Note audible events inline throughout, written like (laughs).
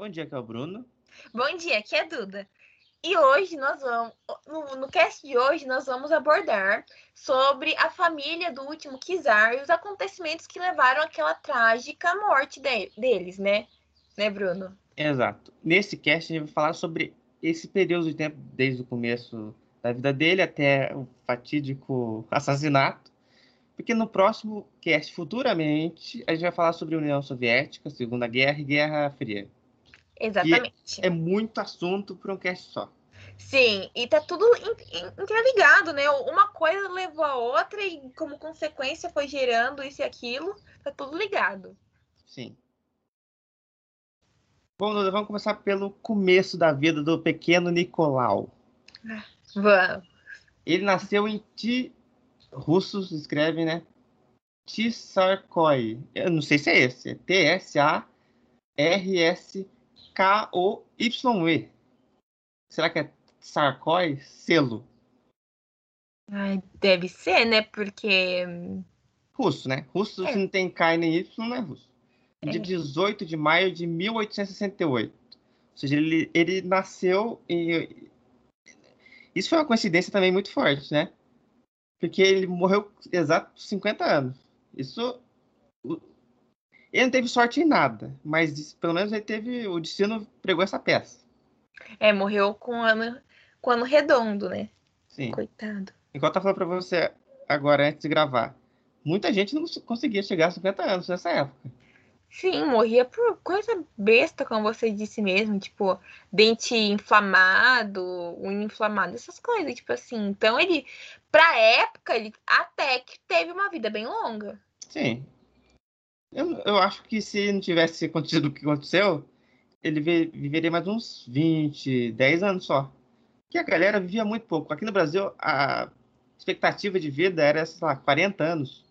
Bom dia, aqui é o Bruno. Bom dia, aqui é a Duda. E hoje nós vamos, no, no cast de hoje, nós vamos abordar sobre a família do último Kizar e os acontecimentos que levaram àquela trágica morte de, deles, né? Né, Bruno? Exato. Nesse cast a gente vai falar sobre esse período de tempo, desde o começo da vida dele até o fatídico (laughs) assassinato. Porque no próximo cast, futuramente, a gente vai falar sobre a União Soviética, Segunda Guerra e Guerra Fria. Exatamente. E é muito assunto para um cast só. Sim, e tá tudo interligado, né? Uma coisa levou a outra e como consequência foi gerando isso e aquilo. Tá tudo ligado. Sim. Bom, vamos começar pelo começo da vida do pequeno Nicolau. Vamos. Ele nasceu em T. Russos escrevem, né? Tsarkoy. Eu não sei se é esse. É T-S-A-R-S-K-O-Y-E. Será que é Tsarkoy? Selo. Ai, deve ser, né? Porque. Russo, né? Russo, é. se não tem K nem Y, não é russo É. de 18 de maio de 1868. Ou seja, ele, ele nasceu em. Isso foi uma coincidência também muito forte, né? Porque ele morreu exato 50 anos. Isso. Ele não teve sorte em nada, mas pelo menos ele teve. O destino pregou essa peça. É, morreu com ano, com ano redondo, né? Sim. Coitado. Igual eu tava falando pra você agora, antes de gravar. Muita gente não conseguia chegar a 50 anos nessa época. Sim, morria por coisa besta, como você disse mesmo, tipo, dente inflamado, unha inflamada, essas coisas, tipo assim. Então ele, pra época, ele até que teve uma vida bem longa. Sim. Eu, eu acho que se não tivesse acontecido o que aconteceu, ele vi- viveria mais uns 20, 10 anos só. Que a galera vivia muito pouco. Aqui no Brasil, a expectativa de vida era, sei lá, 40 anos.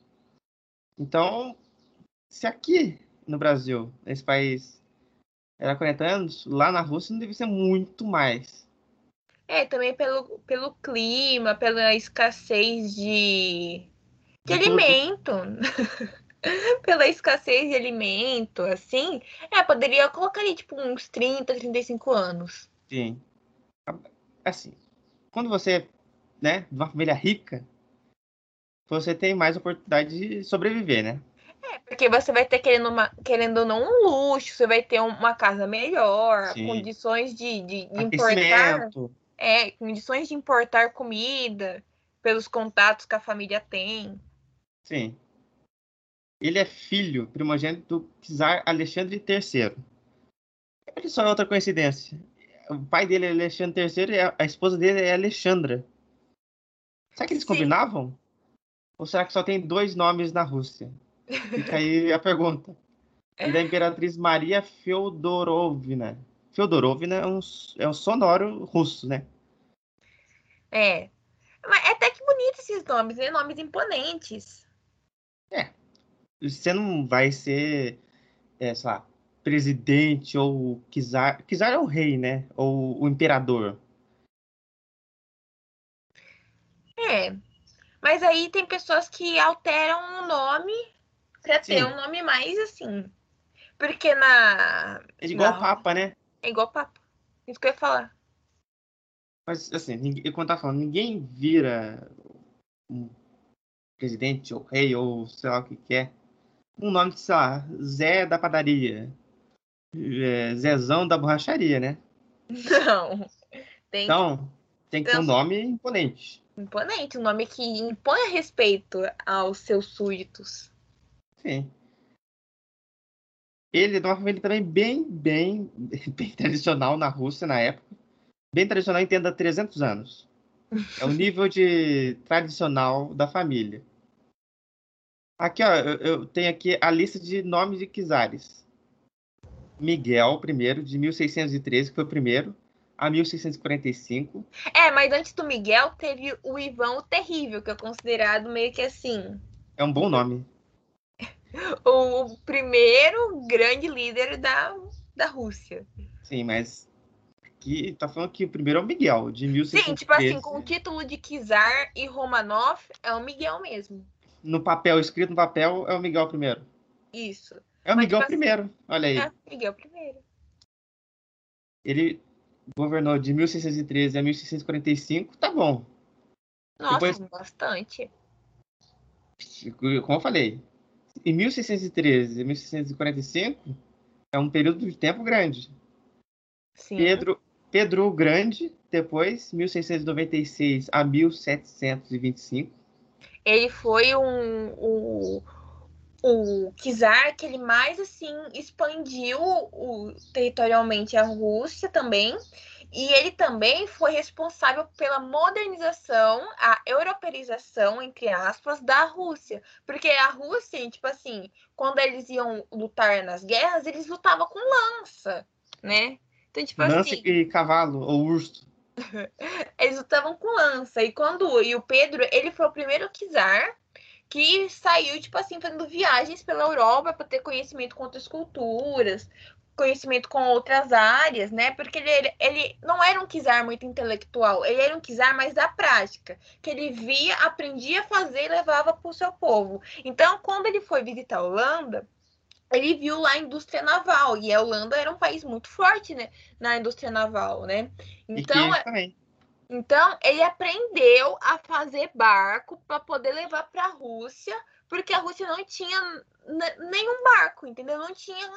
Então, se aqui no Brasil, nesse país, era 40 anos, lá na Rússia não devia ser muito mais. É, também pelo, pelo clima, pela escassez de, de De alimento. (laughs) (laughs) pela escassez de alimento, assim. É, poderia colocar ali, tipo, uns 30, 35 anos. Sim. Assim, quando você, né, de uma família rica, você tem mais oportunidade de sobreviver, né? É, porque você vai ter, querendo, uma, querendo ou não, um luxo, você vai ter um- uma casa melhor, Sim. condições de, de, de importar. É, condições de importar comida pelos contatos que a família tem. Sim. Ele é filho primogênito do czar Alexandre III. Olha só outra coincidência. O pai dele é Alexandre III e a esposa dele é Alexandra. Será que eles Sim. combinavam? Ou será que só tem dois nomes na Rússia? Fica aí a (laughs) pergunta. E da Imperatriz Maria Feodorovna. Feodorovna é um, é um sonoro russo, né? É. Mas é até que bonito esses nomes, né? Nomes imponentes. Você não vai ser, é, sei lá, presidente ou czar. Czar é o rei, né? Ou o imperador. É. Mas aí tem pessoas que alteram o nome pra ter um nome mais assim. Porque na. É igual na- Papa, né? É igual papo. Isso que eu ia falar. Mas, assim, ninguém, eu tava falando, ninguém vira um presidente ou rei ou sei lá o que que é. Um nome de, sei lá, Zé da padaria. É, Zezão da borracharia, né? Não. Tem Então, tem que ter um nome imponente. imponente, um nome que impõe respeito aos seus súditos. Sim. Ele é de uma família também bem, bem, (laughs) bem tradicional na Rússia na época. Bem tradicional, entenda 300 anos. É o nível de tradicional da família. Aqui, ó, eu, tenho aqui a lista de nomes de czares. Miguel, primeiro, de 1613, que foi o primeiro, a 1645. É, mas antes do Miguel teve o Ivan o Terrível, que é considerado meio que assim. É um bom nome. (laughs) O primeiro grande líder da, da Rússia. Sim, mas aqui tá falando que o primeiro é o Miguel, de 1613. Sim, tipo assim, com o título de Kizar e Romanov, é o Miguel mesmo. No papel, escrito no papel, é o Miguel primeiro. Isso. É o Mas, Miguel tipo assim, primeiro, olha aí. É, Miguel primeiro. Ele governou de 1613 a 1645, tá bom. Nossa, Depois, bastante. Como eu falei, em 1613 e 1645 é um período de tempo grande. Sim. Pedro, Pedro o Grande, depois, 1696 a 1725. Ele foi um, um, o czar que ele mais assim expandiu o, territorialmente a Rússia também e ele também foi responsável pela modernização, a europeização, entre aspas, da Rússia. Porque a Rússia, tipo assim, quando eles iam lutar nas guerras, eles lutavam com lança, né? Então, tipo lança assim, e cavalo, ou urso. (laughs) eles lutavam com lança. E quando e o Pedro, ele foi o primeiro czar que saiu, tipo assim, fazendo viagens pela Europa para ter conhecimento com outras culturas, conhecimento com outras áreas, né? Porque ele, ele não era um czar muito intelectual, ele era um czar mais da prática, que ele via, aprendia a fazer e levava para o seu povo. Então, quando ele foi visitar a Holanda, ele viu lá a indústria naval, e a Holanda era um país muito forte né, na indústria naval, né? Então, então ele aprendeu a fazer barco para poder levar para a Rússia, porque a Rússia não tinha nenhum barco, entendeu? Não tinha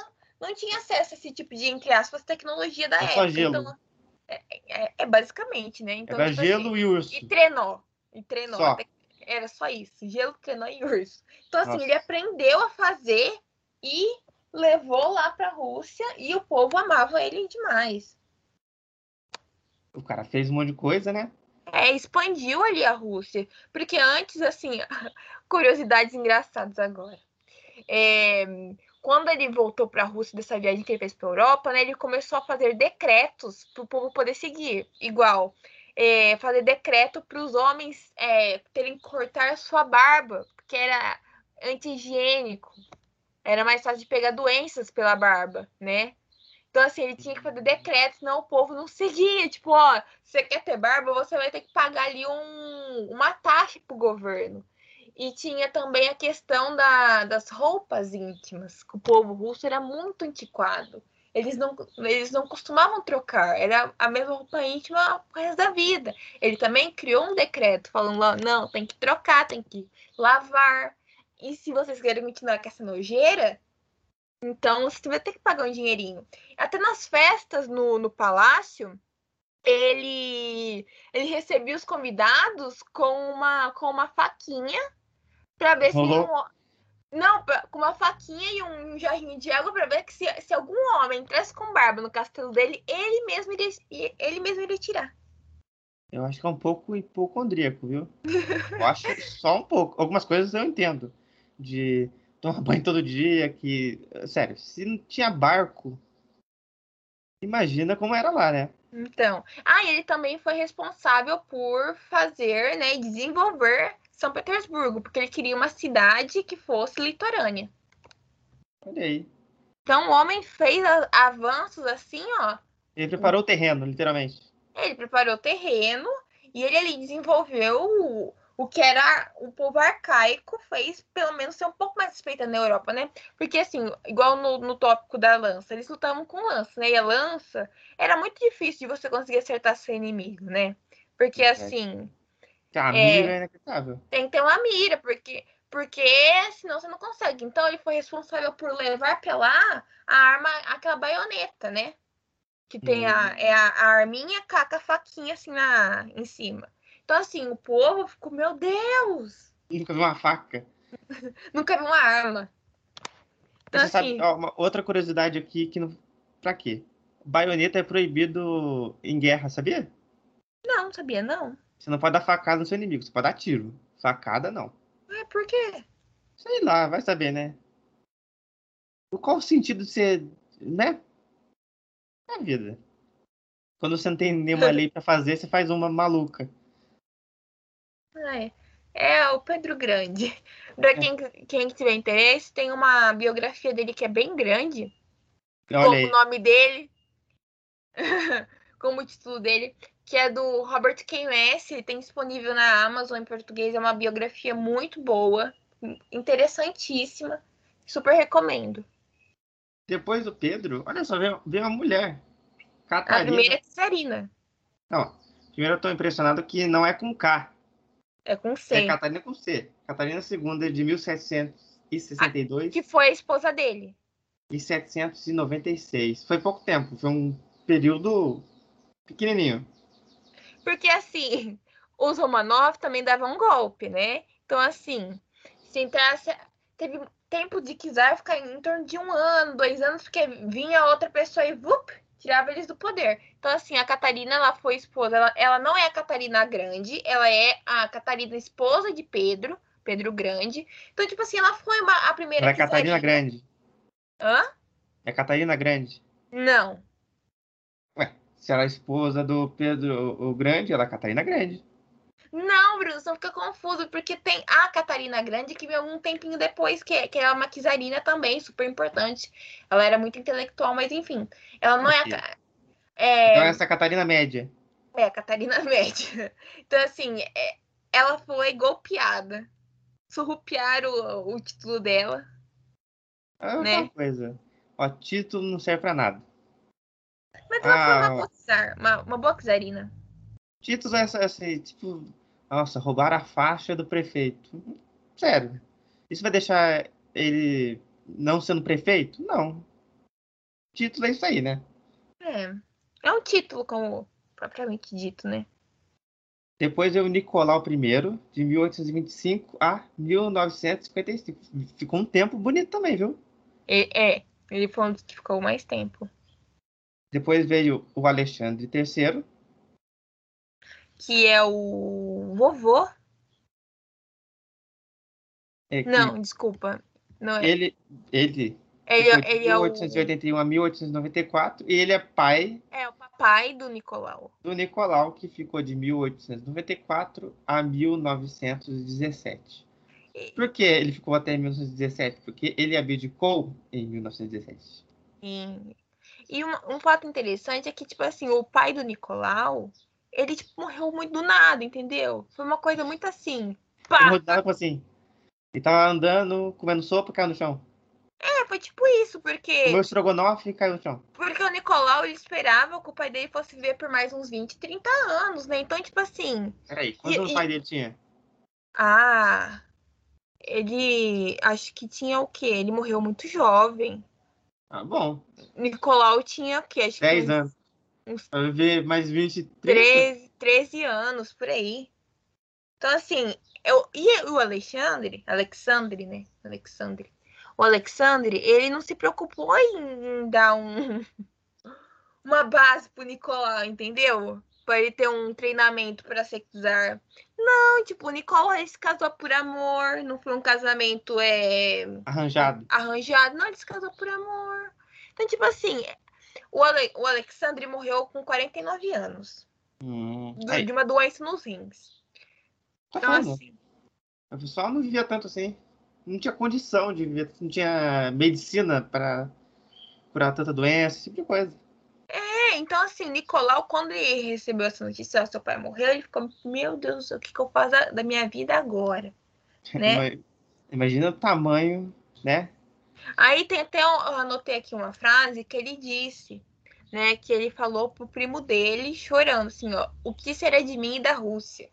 não tinha acesso a esse tipo de, entre aspas, tecnologia da é época. Só gelo. Então, é, é, é, basicamente, né? Então, Era tipo gelo assim, e urso. E trenó. E trenó. Só. Era só isso. Gelo, trenó e urso. Então, assim, Nossa. ele aprendeu a fazer e levou lá para a Rússia e o povo amava ele demais. O cara fez um monte de coisa, né? É, expandiu ali a Rússia. Porque antes, assim, (laughs) curiosidades engraçadas agora. É, quando ele voltou para a Rússia dessa viagem que ele fez para a Europa, né, ele começou a fazer decretos para o povo poder seguir. Igual, é, fazer decreto para os homens é, terem que cortar sua barba, porque era anti-higiênico. Era mais fácil de pegar doenças pela barba, né? Então, assim, ele tinha que fazer decretos, senão o povo não seguia. Tipo, ó, você quer ter barba, você vai ter que pagar ali um, uma taxa pro governo. E tinha também a questão da, das roupas íntimas, que o povo russo era muito antiquado. Eles não, eles não costumavam trocar, era a mesma roupa íntima pro resto da vida. Ele também criou um decreto falando: não, tem que trocar, tem que lavar. E se vocês querem continuar com essa nojeira, então você vai ter que pagar um dinheirinho. Até nas festas no, no palácio, ele, ele recebia os convidados com uma, com uma faquinha para ver Rolou. se um, não, com uma faquinha e um jarrinho de água para ver que se, se algum homem entrasse com barba no castelo dele, ele mesmo iria, ele mesmo iria tirar. Eu acho que é um pouco hipocondríaco, viu? Eu acho só um pouco. Algumas coisas eu entendo. De tomar (laughs) banho todo dia, que. Sério, se não tinha barco, imagina como era lá, né? Então. Ah, ele também foi responsável por fazer, né, e desenvolver são Petersburgo, porque ele queria uma cidade que fosse litorânea. Olha aí. Então o homem fez avanços assim, ó. Ele preparou o terreno, literalmente. Ele preparou o terreno e ele ali desenvolveu o, que era o povo arcaico, fez pelo menos ser um pouco mais respeitado na Europa, né? Porque assim, igual no, no tópico da lança, eles lutavam com lança, né? E a lança era muito difícil de você conseguir acertar seu inimigo, né? Porque assim. A é, mira é inacreditável. Tem que ter uma mira, porque, porque senão você não consegue. Então ele foi responsável por levar pra lá a arma, aquela baioneta, né? Que tem hum. a, é a, a arminha com a faquinha assim na, em cima. Então, assim, o povo ficou, meu Deus! Nunca viu uma faca. (laughs) Nunca viu uma arma. Então, Você assim... sabe, ó, uma outra curiosidade aqui que não. Pra quê? Baioneta é proibido em guerra, sabia? Não, sabia não. Você não pode dar facada no seu inimigo, você pode dar tiro. Facada, não. É, por quê? Sei lá, vai saber, né? Qual o sentido de ser, né? Na vida. Quando você não tem nenhuma (laughs) lei para fazer, você faz uma maluca. É, é o Pedro Grande. (laughs) Pra é. quem, quem tiver interesse, tem uma biografia dele que é bem grande. Olha o nome dele. (laughs) como o título dele que é do Robert K. Messi, tem disponível na Amazon em português, é uma biografia muito boa, interessantíssima, super recomendo. Depois do Pedro, olha só, veio, veio uma mulher. Catarina. A primeira Czarina. Não, primeiro eu tô impressionado que não é com K. É com É C. Catarina com C. Catarina II de 1762 Que foi a esposa dele. e 796. Foi pouco tempo, foi um período pequenininho. Porque assim, (laughs) os Romanov também davam um golpe, né? Então, assim, se entrasse. Teve tempo de Kizar ficar em torno de um ano, dois anos, porque vinha outra pessoa e vup, tirava eles do poder. Então, assim, a Catarina, ela foi esposa. Ela, ela não é a Catarina Grande, ela é a Catarina esposa de Pedro, Pedro Grande. Então, tipo assim, ela foi uma- a primeira Ela é Catarina. Grande. Hã? É Catarina Grande. Não. Ué, se ela é esposa do Pedro o Grande, ela é Catarina Grande. Não, Bruno, você não fica confuso, porque tem a Catarina Grande que veio um tempinho depois, que, que é uma Kizarina também, super importante. Ela era muito intelectual, mas enfim. Ela não é a. É, Então essa é Catarina Média. é a Catarina (laughs) Média. Então, assim, é- ela foi golpeada. Surrupiaram o, o título dela. É Né? outra coisa. Ó, título não serve pra nada. Mas ela foi Ah. uma boa, czar- uma, uma boa Kizarina. Título é assim, tipo, nossa, roubaram a faixa do prefeito. Sério. Isso vai deixar ele não sendo prefeito? Não. Título é isso aí, né? É. É um título, como propriamente dito, né? Depois veio o Nicolau I, de 1825 a 1955. Ficou um tempo bonito também, viu? É, ele foi um dos que ficou mais tempo. Depois veio o Alexandre III, Que é o vovô. é Não, desculpa. Não é. ele, ele, Ele, ficou de ele é o, 1881 a 1894 e ele é pai é o papai do Nicolau. do Nicolau, que ficou de 1894 a 1917. E- Por que ele ficou até 1917? Porque ele abdicou em 1917. E, e um, um fato interessante é que, tipo assim, o pai do Nicolau, ele, tipo, morreu muito do nada, entendeu? Foi uma coisa muito assim. Pá! rodava assim. Ele tava andando, comendo sopa caiu no chão. É, foi tipo isso, porque, Comeu estrogonofe caiu no chão. porque o Nicolau, ele esperava que o pai dele fosse viver por mais uns 20, 30 anos, né? Então, tipo assim, Peraí, quantos anos o pai dele tinha? ah, ele, acho que tinha o quê? Ele morreu muito jovem. Ah, bom, Nicolau tinha o quê? Acho que 10 uns anos. Uns Vai viver mais 20, 30. 13, 13 anos, por aí. Então, assim, eu, e o Alexandre, Alexandre, né? Alexandre. O Alexandre, ele não se preocupou em dar um, (laughs) uma base pro Nicolau, entendeu? Pra ele ter um treinamento para ser czar. Não, tipo, o Nicolau ele se casou por amor, não foi um casamento é, Arranjado. arranjado. Não, ele se casou por amor. Então, tipo assim, o, Ale, o Alexandre morreu com 49 anos Hum, do- de uma doença nos rins. tá Então, falando. assim, O pessoal não vivia tanto assim. Não tinha condição de viver, não tinha medicina para curar tanta doença, esse tipo de coisa. é, então assim, Nicolau, quando ele recebeu essa notícia, ó, seu pai morreu, ele ficou, meu Deus do céu, o que, que eu faço da, minha vida agora? (laughs) Né? Ima- Imagina o tamanho, né? Aí tem até, eu anotei aqui uma frase que ele disse, né, que ele falou pro primo dele, chorando, assim, ó, o que será de mim e da Rússia?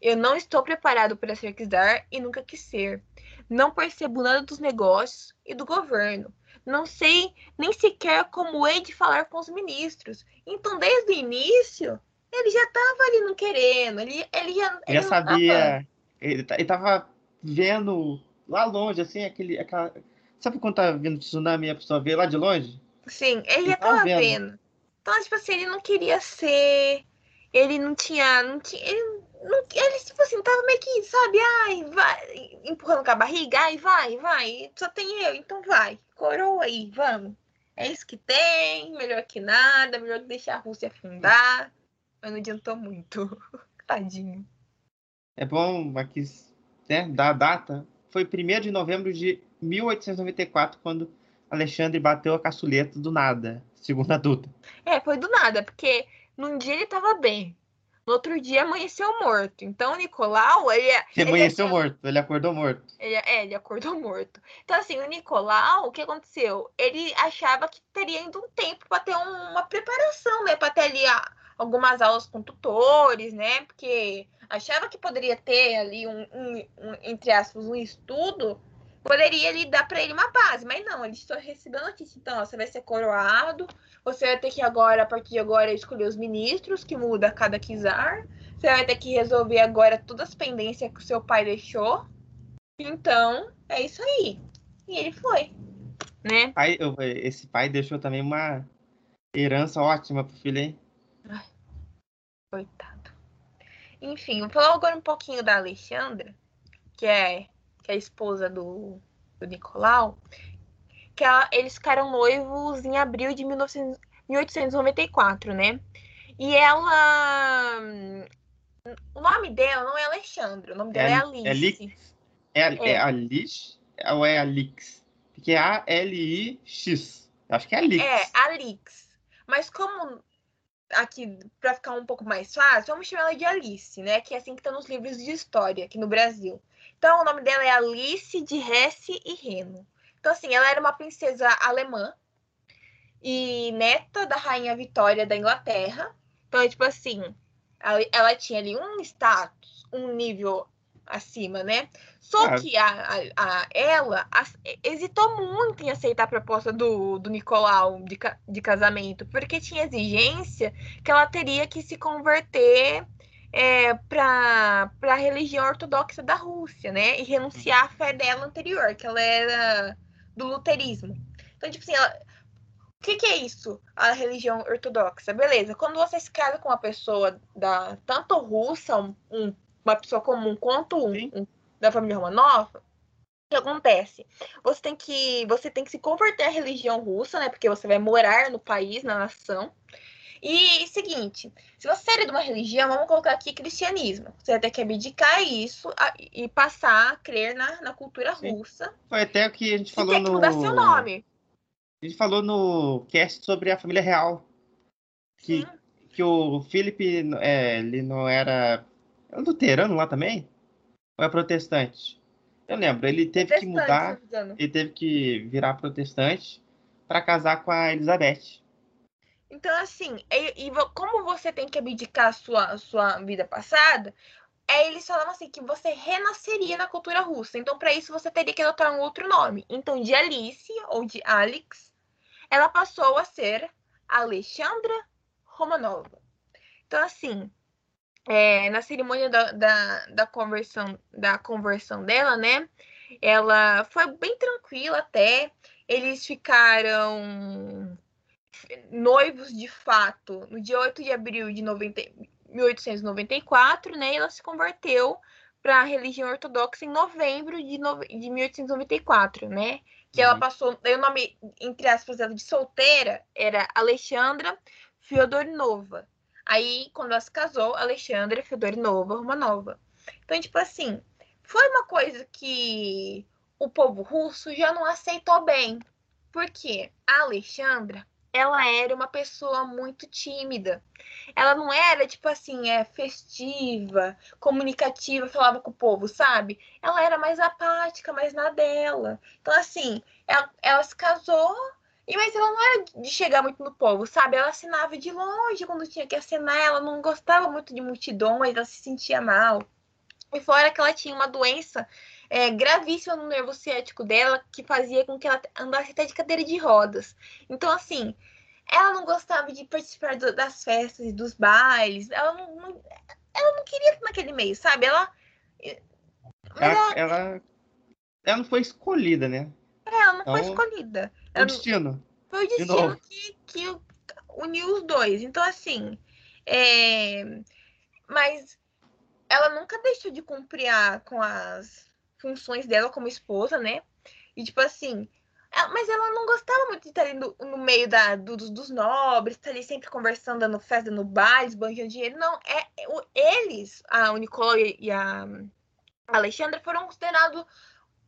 Eu não estou preparado para ser czar e nunca quis ser. Não percebo nada dos negócios e do governo. Não sei nem sequer como hei de falar com os ministros. Então, desde o início, ele já estava ali não querendo. Ele, ele já, Ele já não tava- sabia. Ele, ta- ele tava vendo lá longe, assim, aquele. Aquela... Sabe quando tá vindo tsunami e a pessoa vê lá de longe? Sim, ele já tava tava vendo. vendo. Então, tipo assim, ele não queria ser. Ele não tinha. Não tinha ele, não, ele, tipo assim, tava meio que, sabe, ai, vai, empurrando com a barriga, ai, vai, vai, só tem eu, então vai, coroa aí, vamos. É isso que tem, melhor que nada, melhor que deixar a Rússia afundar. Mas não adiantou muito. (laughs) Tadinho. É bom aqui, né, dar a data. Foi 1 de novembro de 1894, quando Alexandre bateu a caçuleta do nada, segundo a Duda. É, foi do nada, porque num dia ele tava bem. No outro dia amanheceu morto. Então o Nicolau, ele, é- Ele ele amanheceu achava- morto, ele acordou morto. Ele, é, ele acordou morto. Então, assim, o Nicolau, o que aconteceu? Ele achava que teria ainda um tempo para ter um- uma preparação, né, para ter ali algumas aulas com tutores, né, porque achava que poderia ter ali um, um, um entre aspas, um estudo, poderia ali dar para ele uma base, mas não, ele só recebeu a notícia, então, ó, você vai ser coroado, você vai ter que agora, a partir de agora, escolher os ministros, que muda cada kizar, você vai ter que resolver agora todas as pendências que o seu pai deixou, então, é isso aí. E ele foi, né? Pai, esse pai deixou também uma herança ótima pro filho, hein? Ai, coitado. Enfim, vou falar agora um pouquinho da Alexandra, que é, que é a esposa do, do Nicolau, que ela, eles ficaram noivos em abril de 19, 1894, né? E ela. O nome dela não é Alexandra, o nome dela é, é Alice. Alice. É, é. é Alice ou é Alix? Porque é A-L-I-X. Acho que é Alix. É, Alix. Mas como aqui, para ficar um pouco mais fácil, vamos chamar ela de Alice, né? Que é assim que está nos livros de história aqui no Brasil. Então, o nome dela é Alice de Hesse e Reno. Então, assim, ela era uma princesa alemã e neta da rainha Vitória da Inglaterra. Então, tipo assim, ela, ela tinha ali um status, um nível acima, né? Só ah. que a, a, a ela a, hesitou muito em aceitar a proposta do, do Nicolau de, de casamento, porque tinha exigência que ela teria que se converter é, para a religião ortodoxa da Rússia, né? E renunciar à fé dela anterior, que ela era do luterismo. Então, tipo assim, ela, o que, que, é isso, a religião ortodoxa? Beleza, quando você se casa com uma pessoa da tanto russa, um, um uma pessoa comum quanto um, um da família Romanov, o que acontece? Você tem que você tem que se converter à religião russa, né? Porque você vai morar no país, na nação. E seguinte, se você é de uma religião, vamos colocar aqui cristianismo. Você vai ter que abdicar isso a, e passar a crer na, na cultura Sim. russa. Foi até o que a gente falou tem que no. mudar seu nome. A gente falou no cast sobre a família real. Que, que o Felipe é, ele não era é luterano lá também? Ou é protestante? Eu lembro, ele teve que mudar, ele teve que virar protestante para casar com a Elizabeth. Então, assim, e, e, como você tem que abdicar sua, sua vida passada, é, eles falavam assim que você renasceria na cultura russa. Então, para isso, você teria que adotar um outro nome. Então, de Alice ou de Alex, ela passou a ser Alexandra Romanova. Então, assim, é, na cerimônia da, da, da, conversão, da conversão dela, né? Ela foi bem tranquila até. Eles ficaram noivos de fato no dia 8 de abril de 90, 1894, né? E ela se converteu para a religião ortodoxa em novembro de, no, de 1894, né? Que uhum. ela passou, o nome, entre aspas, dela de solteira era Alexandra Fyodorinova. Aí, quando ela se casou, Alexandra Fedorinova Romanova. Então, tipo assim, foi uma coisa que o povo russo já não aceitou bem. Porque a Alexandra, ela era uma pessoa muito tímida. Ela não era, tipo assim, é festiva, comunicativa, falava com o povo, sabe? Ela era mais apática, mais na dela. Então, assim, ela, ela se casou e mas ela não era de chegar muito no povo, sabe? Ela assinava de longe quando tinha que assinar, ela não gostava muito de multidões, ela se sentia mal. E fora que ela tinha uma doença é, gravíssima no nervo ciático dela, que fazia com que ela andasse até de cadeira de rodas. Então, assim, ela não gostava de participar do, das festas e dos bailes, ela não, não, ela não queria naquele meio, sabe? Ela ela, ela, ela não foi escolhida, né? É, ela não então, foi escolhida. Foi o destino. Foi o destino de que, que uniu os dois. Então, assim. É... Mas ela nunca deixou de cumprir a, com as funções dela como esposa, né? E, tipo assim. Ela, mas ela não gostava muito de estar ali no, no meio da, do, dos nobres, estar ali sempre conversando, dando festa, no bar, esbanjando dinheiro. Não, é, é, eles, a, o Nicolau e a Alexandra, foram considerados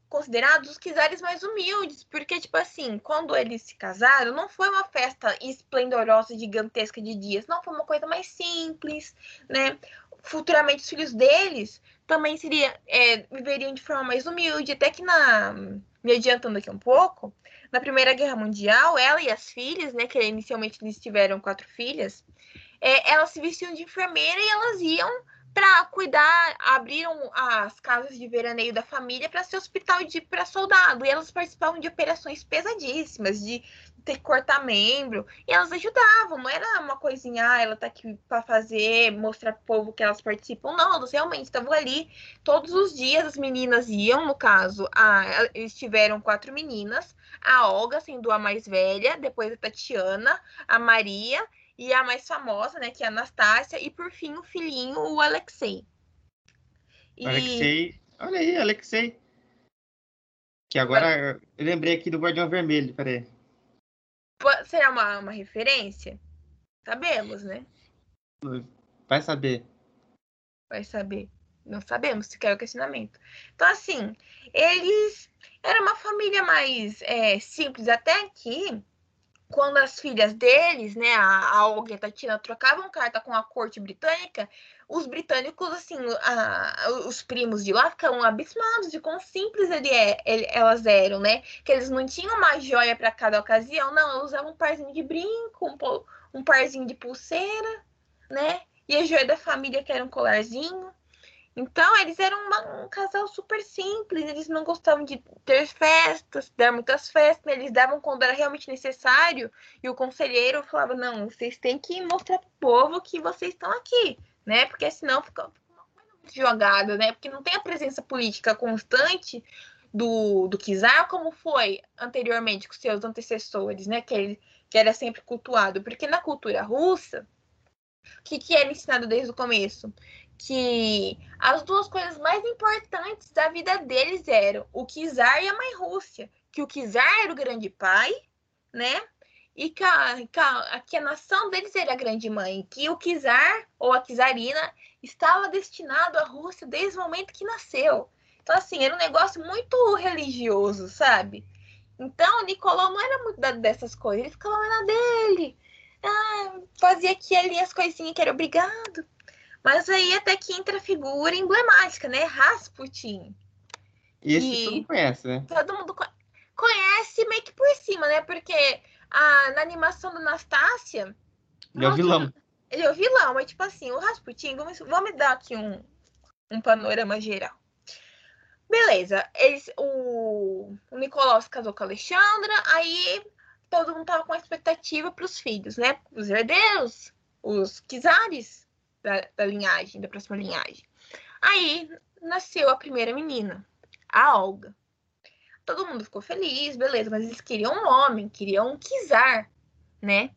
considerados os czares mais humildes, porque, tipo assim, quando eles se casaram, não foi uma festa esplendorosa, gigantesca de dias, não, foi uma coisa mais simples, né? Futuramente, os filhos deles também seria, é, viveriam de forma mais humilde, até que na. Me adiantando aqui um pouco, na Primeira Guerra Mundial, ela e as filhas, né, que inicialmente eles tiveram quatro filhas, é, elas se vestiam de enfermeira e elas iam para cuidar, abriram as casas de veraneio da família para ser hospital de para soldado. E elas participavam de operações pesadíssimas, de ter que cortar membro, e elas ajudavam, não era uma coisinha, ah, ela tá aqui para fazer, mostrar pro povo que elas participam. Não, elas realmente estavam ali todos os dias, as meninas iam, no caso, a, eles tiveram quatro meninas, a Olga sendo a mais velha, depois a Tatiana, a Maria e a mais famosa, né, que é a Anastácia, e por fim o filhinho, o Alexei. E... Alexei, olha aí, Alexei. Que agora eu lembrei aqui do Guardião Vermelho, peraí. Será uma, uma referência? Sabemos, né? Vai saber. Vai saber. Não sabemos, se quer o questionamento. Então, assim, eles eram uma família mais é, simples. Até aqui, quando as filhas deles, né, a, Olga e a Tatiana, trocavam carta com a corte britânica, os britânicos, assim, a, os primos de lá ficavam abismados de quão simples ele é, ele, elas eram, né? Que eles não tinham uma joia para cada ocasião, não, eles usavam um parzinho de brinco, um, um parzinho de pulseira, né? E a joia da família, que era um colarzinho. Então, eles eram uma, um casal super simples, eles não gostavam de ter festas, dar muitas festas, eles davam quando era realmente necessário, e o conselheiro falava, não, vocês têm que mostrar pro povo que vocês estão aqui, né? Porque senão fica uma coisa muito jogada, né? Porque não tem a presença política constante do, do Kizar, como foi anteriormente com seus antecessores, né? Que, ele, que era sempre cultuado. Porque na cultura russa, o que, que era ensinado desde o começo? Que as duas coisas mais importantes da vida deles eram o Kizar e a mãe Rússia. Que o Kizar era o grande pai, né? E que a, que a, nação deles era a grande mãe. Que o Kizar, ou a Kizarina, estava destinado à Rússia desde o momento que nasceu. Então, assim, era um negócio muito religioso, sabe? Então, Nicolau não era muito dessas coisas. Ele ficava na dele. Ah, fazia aqui ali as coisinhas que era obrigado mas aí até que entra a figura emblemática, né? Rasputin. E esse todo mundo conhece, né? Todo mundo conhece meio que por cima, né? Porque a, na animação do Anastácia. Ele é o vilão. Ele é o vilão, mas tipo assim, o Rasputin, vamos, vamos dar aqui um, um panorama geral. Beleza, eles, o, o Nicolau se casou com a Alexandra, aí todo mundo tava com expectativa para os filhos, né? Os herdeiros, os Kizares da, da linhagem, da próxima linhagem. Aí nasceu a primeira menina, a Olga. Todo mundo ficou feliz, beleza, mas eles queriam um homem, queriam um Kizar, né?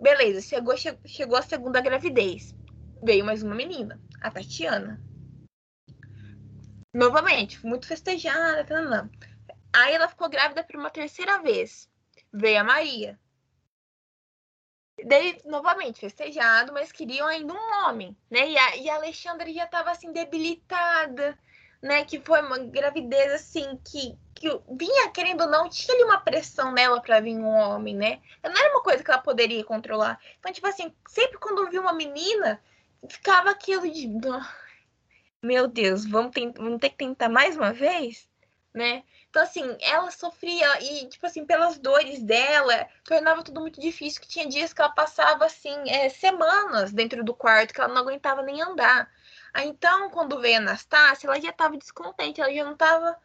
Beleza, chegou, chegou a segunda gravidez. Veio mais uma menina, a Tatiana. Novamente, muito festejada. Tanana. Aí ela ficou grávida por uma terceira vez. Veio a Maria. Daí, novamente, festejado, mas queriam ainda um homem, né? E a, e a Alexandra já estava assim, debilitada, né? Que foi uma gravidez assim, que, que vinha, querendo ou não, tinha ali uma pressão nela para vir um homem, né? Não era uma coisa que ela poderia controlar. Então, tipo assim, sempre quando via uma menina, ficava aquilo de. Meu Deus, vamos, vamos ter que tentar mais uma vez, né? Então, assim, ela sofria e, tipo assim, pelas dores dela, tornava tudo muito difícil, que tinha dias que ela passava, assim, é, semanas dentro do quarto, que ela não aguentava nem andar. Aí, então, quando veio a Anastácia, ela já estava descontente, ela já não estava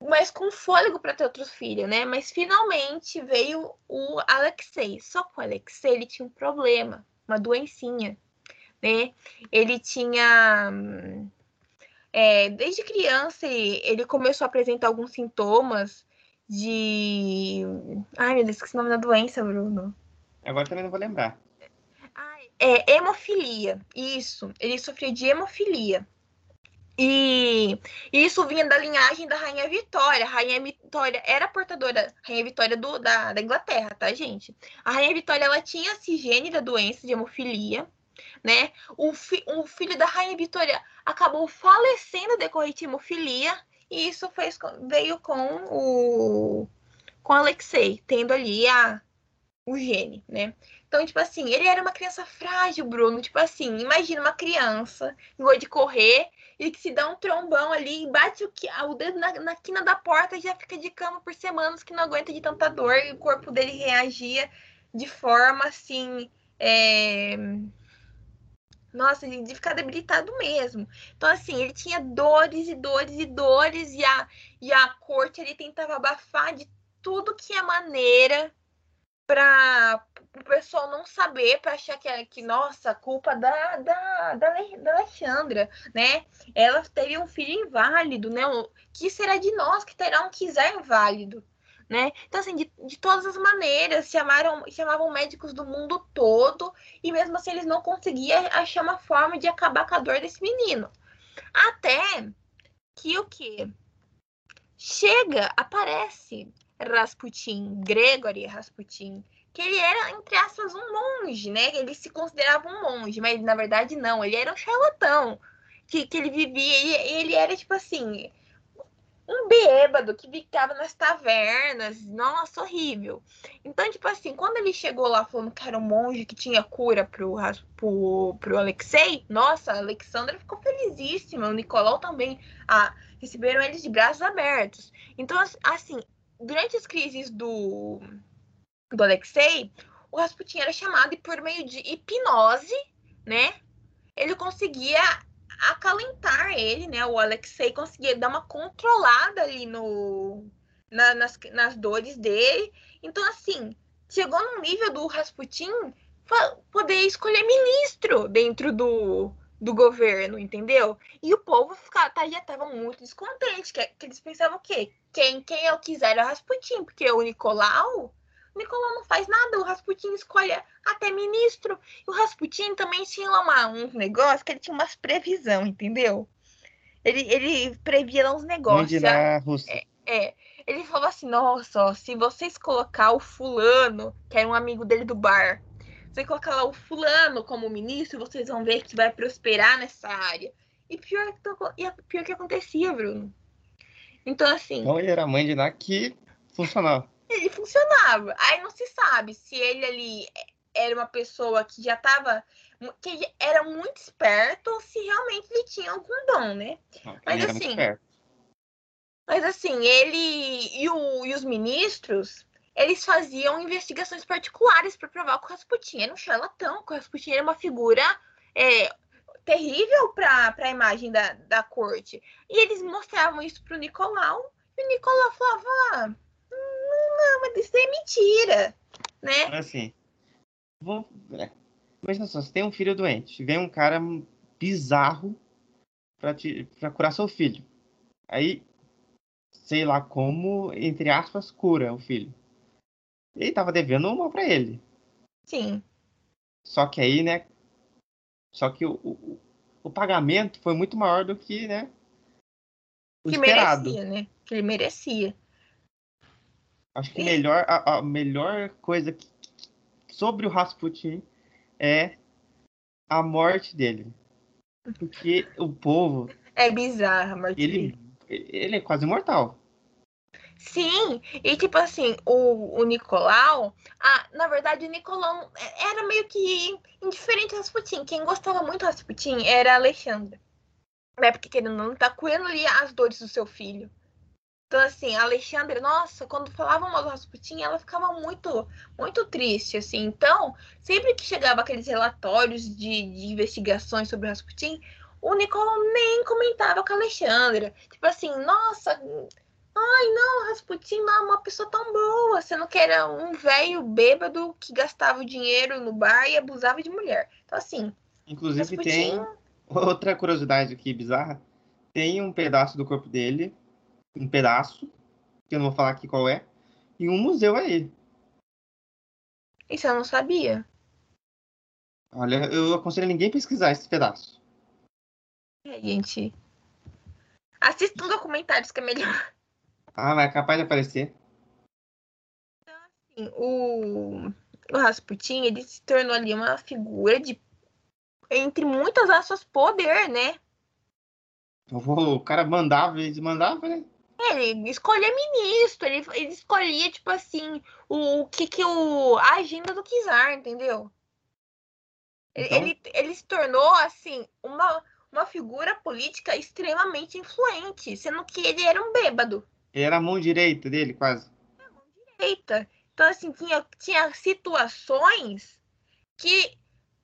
mais com fôlego para ter outro filho, né? Mas finalmente veio o Alexei. Só que o Alexei, ele tinha um problema, uma doencinha, né? Ele tinha hum, é, desde criança ele começou a apresentar alguns sintomas de. Ai, meu Deus, esqueci o nome da doença, Bruno. Agora também não vou lembrar. É, hemofilia. Isso. Ele sofria de hemofilia. E isso vinha da linhagem da Rainha Vitória. A Rainha Vitória era portadora, Rainha Vitória do, da, da Inglaterra, tá, gente? A Rainha Vitória ela tinha esse gene da doença de hemofilia né? O, fi o filho da rainha Vitória acabou falecendo decorrer de hemofilia e isso fez, veio com o com Alexei, tendo ali a, o gene, né? Então, tipo assim, ele era uma criança frágil, Bruno. Tipo assim, imagina uma criança, gosta de correr, e que se dá um trombão ali e bate o, o dedo na, na quina da porta e já fica de cama por semanas que não aguenta de tanta dor e o corpo dele reagia de forma assim. É... Nossa, de ficar debilitado mesmo. Então, assim, ele tinha dores e dores e dores, e a, e a corte ele tentava abafar de tudo que é maneira para o pessoal não saber, para achar que, é, que, nossa, culpa da, da, da, da Alexandra, né? Ela teve um filho inválido, né? O que será de nós que terá um quiser inválido? Né? Então, assim, de, de todas as maneiras, chamaram, chamavam médicos do mundo todo, e mesmo assim eles não conseguiam achar uma forma de acabar com a dor desse menino. Até que o que? Chega, aparece Rasputin, Gregory Rasputin, que ele era, entre aspas, um monge, né? Ele se considerava um monge, mas na verdade não, ele era um charlatão. Que, que ele vivia, ele, ele era tipo assim, um bêbado que ficava nas tavernas, nossa, horrível. Então, tipo assim, quando ele chegou lá falando que era um monge que tinha cura pro, pro, pro Alexei, nossa, a Alexandra ficou felizíssima, o Nicolau também. Ah, receberam eles de braços abertos. Então, assim, durante as crises do, do Alexei, o Rasputin era chamado e por meio de hipnose, né? Ele conseguia acalentar ele, né? O Alexei conseguia dar uma controlada ali no, na, nas, nas dores dele. Então, assim, chegou num nível do Rasputin poder escolher ministro dentro do, do governo, entendeu? E o povo ficava, tá, já estava muito descontente, que, que, eles pensavam o quê? Quem, quem eu quiser é o Rasputin, porque o Nicolau, Nicolau não faz nada, o Rasputin escolhe até ministro. E o Rasputin também tinha uma, uns negócios que ele tinha umas previsão, entendeu? Ele, ele previa uns negócios. Rússia. É, é, ele falou assim, nossa, ó, se vocês colocar o fulano, que era um amigo dele do bar, você colocar lá o fulano como ministro, vocês vão ver que vai prosperar nessa área. E pior que, pior que acontecia, Bruno. Então, assim. Então ele era mãe de Ná que funcionava. Ele funcionava. Aí não se sabe se ele ali era uma pessoa que já estava que era muito esperto ou se realmente ele tinha algum dom, né? Não, mas assim, mas assim, ele e, o, e os ministros, eles faziam investigações particulares para provar que o Rasputin era um charlatão, que o Rasputin era uma figura é, terrível para a imagem da, da corte. E eles mostravam isso para o Nicolau, e o Nicolau falava: ah, não, mas isso é mentira, né? Assim, vou, imagina só, você tem um filho doente, vem um cara bizarro para curar seu filho. Aí, sei lá como, entre aspas, cura o filho. Ele tava devendo uma para ele. Sim. Só que aí, né? Só que o, o, o pagamento foi muito maior do que, né? O que esperado. merecia, né? Que ele merecia. Acho que melhor, a, a, melhor coisa que, sobre o Rasputin é a morte dele. Porque o povo. É bizarro a morte ele, dele. Ele é quase imortal. Sim, e tipo assim, o, o Nicolau, ah, na verdade o Nicolau era meio que indiferente ao Rasputin. Quem gostava muito do Rasputin era a Alexandra. Né? Porque querendo não tá curando ali as dores do seu filho. Então, assim, a Alexandra, nossa, quando falava mal do Rasputin, ela ficava muito, muito triste, assim. Então, sempre que chegava aqueles relatórios de, de investigações sobre o Rasputin, o Nicolau nem comentava com a Alexandra. Tipo assim, nossa, Ai, não, Rasputin não é uma pessoa tão boa. Você não quer um velho bêbado que gastava o dinheiro no bar e abusava de mulher. Então, assim. Inclusive, Rasputin... tem outra curiosidade aqui bizarra. Tem um pedaço do corpo dele, um pedaço, que eu não vou falar aqui qual é, e um museu aí. Isso eu não sabia. Olha, eu aconselho ninguém pesquisar esse pedaço. É, gente. Assista um documentário que é melhor. Ah, vai capaz de aparecer. Então, assim, o, o Rasputin, ele se tornou ali uma figura de, entre muitas aspas, poder, né? O cara mandava e desmandava, né? Ele escolhia ministro, ele, ele escolhia, tipo assim, o, o que que o... a agenda do Kizar, entendeu? Então... Ele, ele, se tornou, assim, uma, uma figura política extremamente influente, sendo que ele era um bêbado. Era a mão direita dele, quase. É, mão direita. Então, assim, tinha, tinha situações que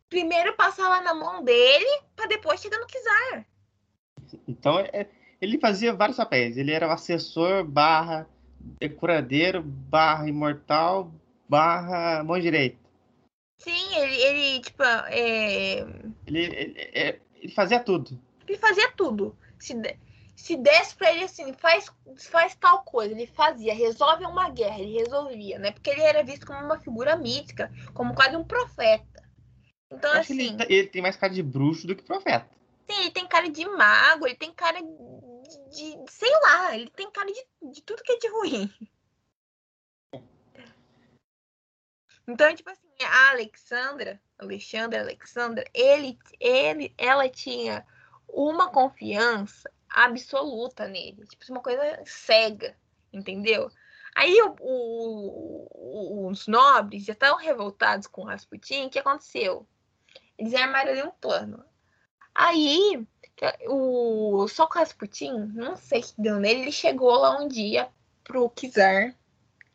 primeiro passava na mão dele para depois chegar no Kizar. Então, é, ele fazia vários papéis. Ele era o assessor barra curadeiro barra imortal barra mão direita. Sim, ele, ele tipo, é... ele, ele, é, ele, fazia tudo. Ele fazia tudo. Se, se desse pra ele assim, faz, faz tal coisa, ele fazia, resolve uma guerra, ele resolvia, né? Porque ele era visto como uma figura mítica, como quase um profeta. Então, assim. Ele, ele, tem mais cara de bruxo do que profeta. Sim, ele tem cara de mago, ele tem cara de, de sei lá, ele tem cara de, de tudo que é de ruim. Então, tipo assim, a Alexandra, Alexandra, Alexandra, ele, ele, ela tinha uma confiança absoluta nele, tipo, uma coisa cega, entendeu? Aí o, o, os nobres já estavam revoltados com o Rasputin, o que aconteceu? Eles armaram ali um plano. Aí, o só Rasputin, não sei o que deu nele, ele chegou lá um dia pro Kizar,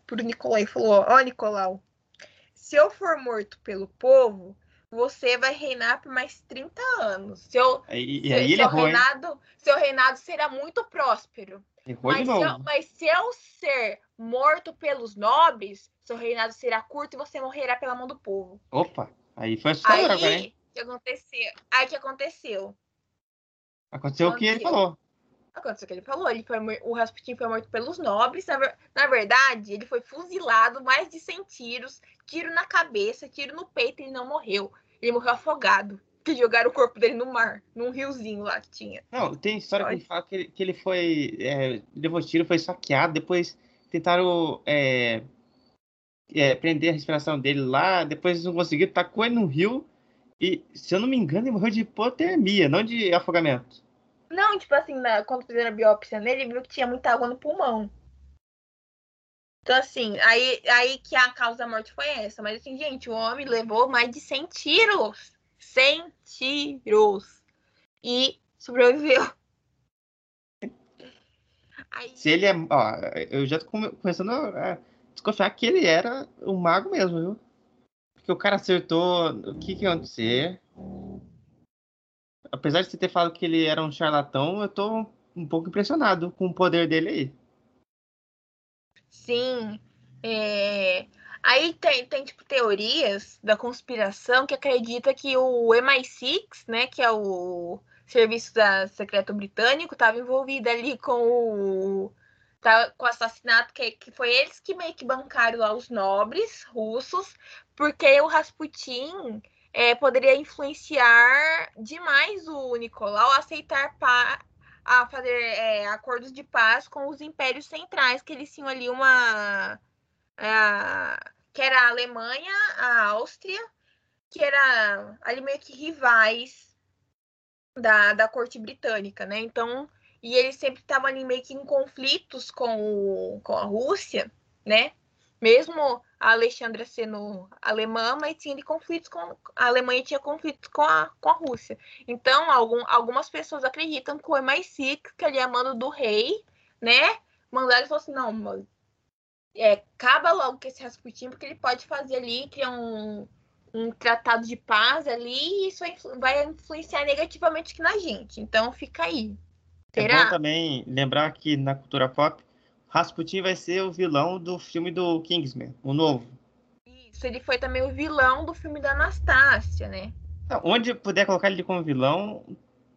pro Nicolau, e falou: Ó, oh, Nicolau, se eu for morto pelo povo, você vai reinar por mais 30 anos. Seu, e, e aí seu, reinado, seu reinado será muito próspero. Errou mas, se eu, mas se eu ser morto pelos nobres, seu reinado será curto e você morrerá pela mão do povo. Opa, aí foi assustador agora, hein? que aconteceu? Aí que aconteceu? Aconteceu o que ele falou. Aconteceu o que ele falou. Ele foi, o Rasputin foi morto pelos nobres. Na, na, verdade, ele foi fuzilado mais de 100 tiros, tiro na cabeça, tiro no peito, e ele não morreu. Ele morreu afogado. Que jogaram o corpo dele no mar, num riozinho lá que tinha. Não, tem história que fala que ele, que ele foi. É, levou tiro, foi saqueado, depois tentaram é, é, prender a respiração dele lá, depois não conseguiram, tacou ele no rio e, se eu não me engano, ele morreu de hipotermia, não de afogamento. Não, tipo assim, na, quando fizeram a biópsia nele, ele viu que tinha muita água no pulmão. Então, assim, aí, aí que a causa da morte foi essa. Mas, assim, gente, o homem levou mais de 100 tiros. 100 tiros. E sobreviveu. Aí... Se ele é. Ó, eu já tô começando a desconfiar que ele era um mago mesmo, viu? que o cara acertou o que, que ia acontecer. Apesar de você ter falado que ele era um charlatão, eu tô um pouco impressionado com o poder dele aí. Sim. É... Aí tem, tem, tipo, teorias da conspiração que acredita que o MI6, né, que é o serviço da secreto britânico, estava envolvido ali com o tá, com o assassinato, que, que foi eles que meio que bancaram lá os nobres russos, porque o Rasputin é, poderia influenciar demais o Nicolau a aceitar pa, a fazer é, acordos de paz com os impérios centrais, que eles tinham ali uma. que era a Alemanha, a Áustria, que era ali meio que rivais da, da corte britânica, né? Então, e eles sempre estavam ali meio que em conflitos com, o, com a Rússia, né? Mesmo a Alexandra sendo alemã, mas tinha conflitos com a Alemanha tinha conflitos com a, com a Rússia. Então, algum, algumas pessoas acreditam que o MI6, que ele é mando do rei, né? Mandaram e falou assim: não, é, acaba logo com esse Rasputin, porque ele pode fazer ali, criar um, um tratado de paz ali, e isso vai influenciar negativamente aqui na gente. Então, fica aí. Será? É bom também lembrar que na cultura pop, Rasputin vai ser o vilão do filme do Kingsman, o novo. Isso, ele foi também o vilão do filme da Anastácia, né? Onde puder colocar ele como vilão,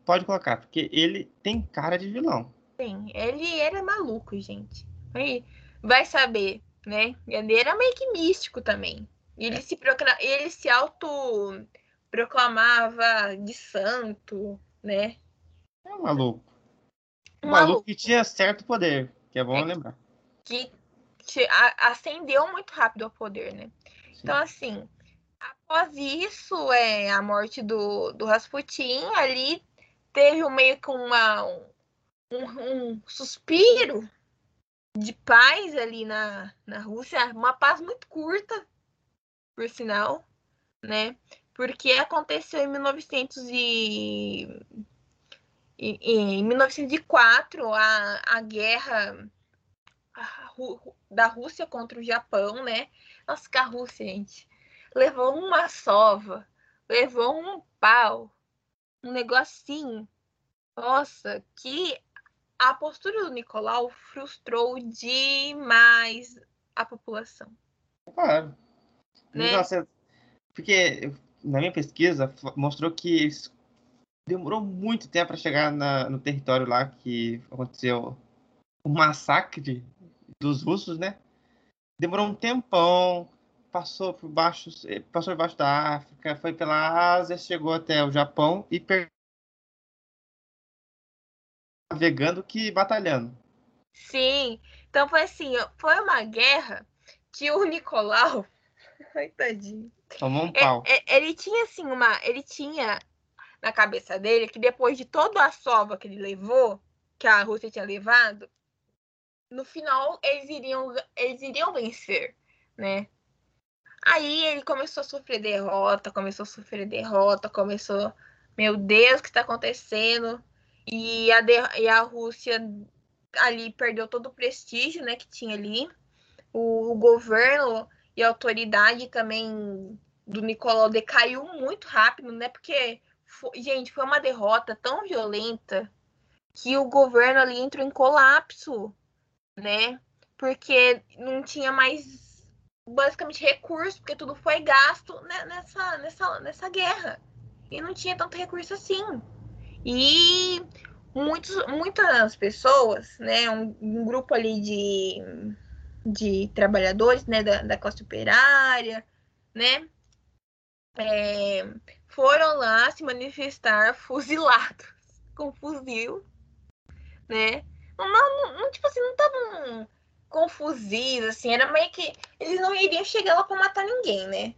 pode colocar, porque ele tem cara de vilão. Sim, ele era maluco, gente. Aí, vai saber, né? Ele era meio que místico também. Ele, é. se, procla... ele se auto proclamava de santo, né? É um maluco. Um maluco que tinha certo poder, que é bom é, lembrar. Que, que ascendeu muito rápido ao poder, né? Sim. Então, assim, após isso, é, a morte do, do Rasputin, ali teve um, meio que uma, um, um suspiro de paz ali na, na Rússia, uma paz muito curta, por sinal, né? Porque aconteceu em 1900 e em 1904, a, a guerra da Rússia contra o Japão, né? Nossa, que a Rússia, gente, levou uma sova, levou um pau, um negocinho. Nossa, que a postura do Nicolau frustrou demais a população. Claro. Né? Porque na minha pesquisa mostrou que demorou muito tempo para chegar na, no território lá que aconteceu o massacre dos russos, né? Demorou um tempão, passou por baixo, passou por baixo da África, foi pela Ásia, chegou até o Japão e per... navegando que batalhando. Sim, então foi assim, foi uma guerra que o Nicolau, (laughs) tadinho. Tomou um pau. Ele, ele, tinha assim uma, ele tinha na cabeça dele que depois de toda a sova que ele levou, que a Rússia tinha levado, no final eles iriam, eles iriam vencer, né? Aí ele começou a sofrer derrota, começou a sofrer derrota, começou, meu Deus, o que está acontecendo? E a, de, e a Rússia ali perdeu todo o prestígio, né, que tinha ali. O, o governo e a autoridade também do Nicolau decaiu muito rápido, né? Porque, foi, gente, foi uma derrota tão violenta que o governo ali entrou em colapso né? Porque não tinha mais basicamente recurso, porque tudo foi gasto nessa, nessa, nessa guerra. E não tinha tanto recurso assim. E muitos, muitas pessoas, né? Um, um grupo ali de, de trabalhadores, né? Da, da classe operária, né? É, foram lá se manifestar fuzilados (laughs) com fuzil, né? Não, não, tipo assim, não estavam confusos, assim, era meio que. Eles não iriam chegar lá pra matar ninguém, né?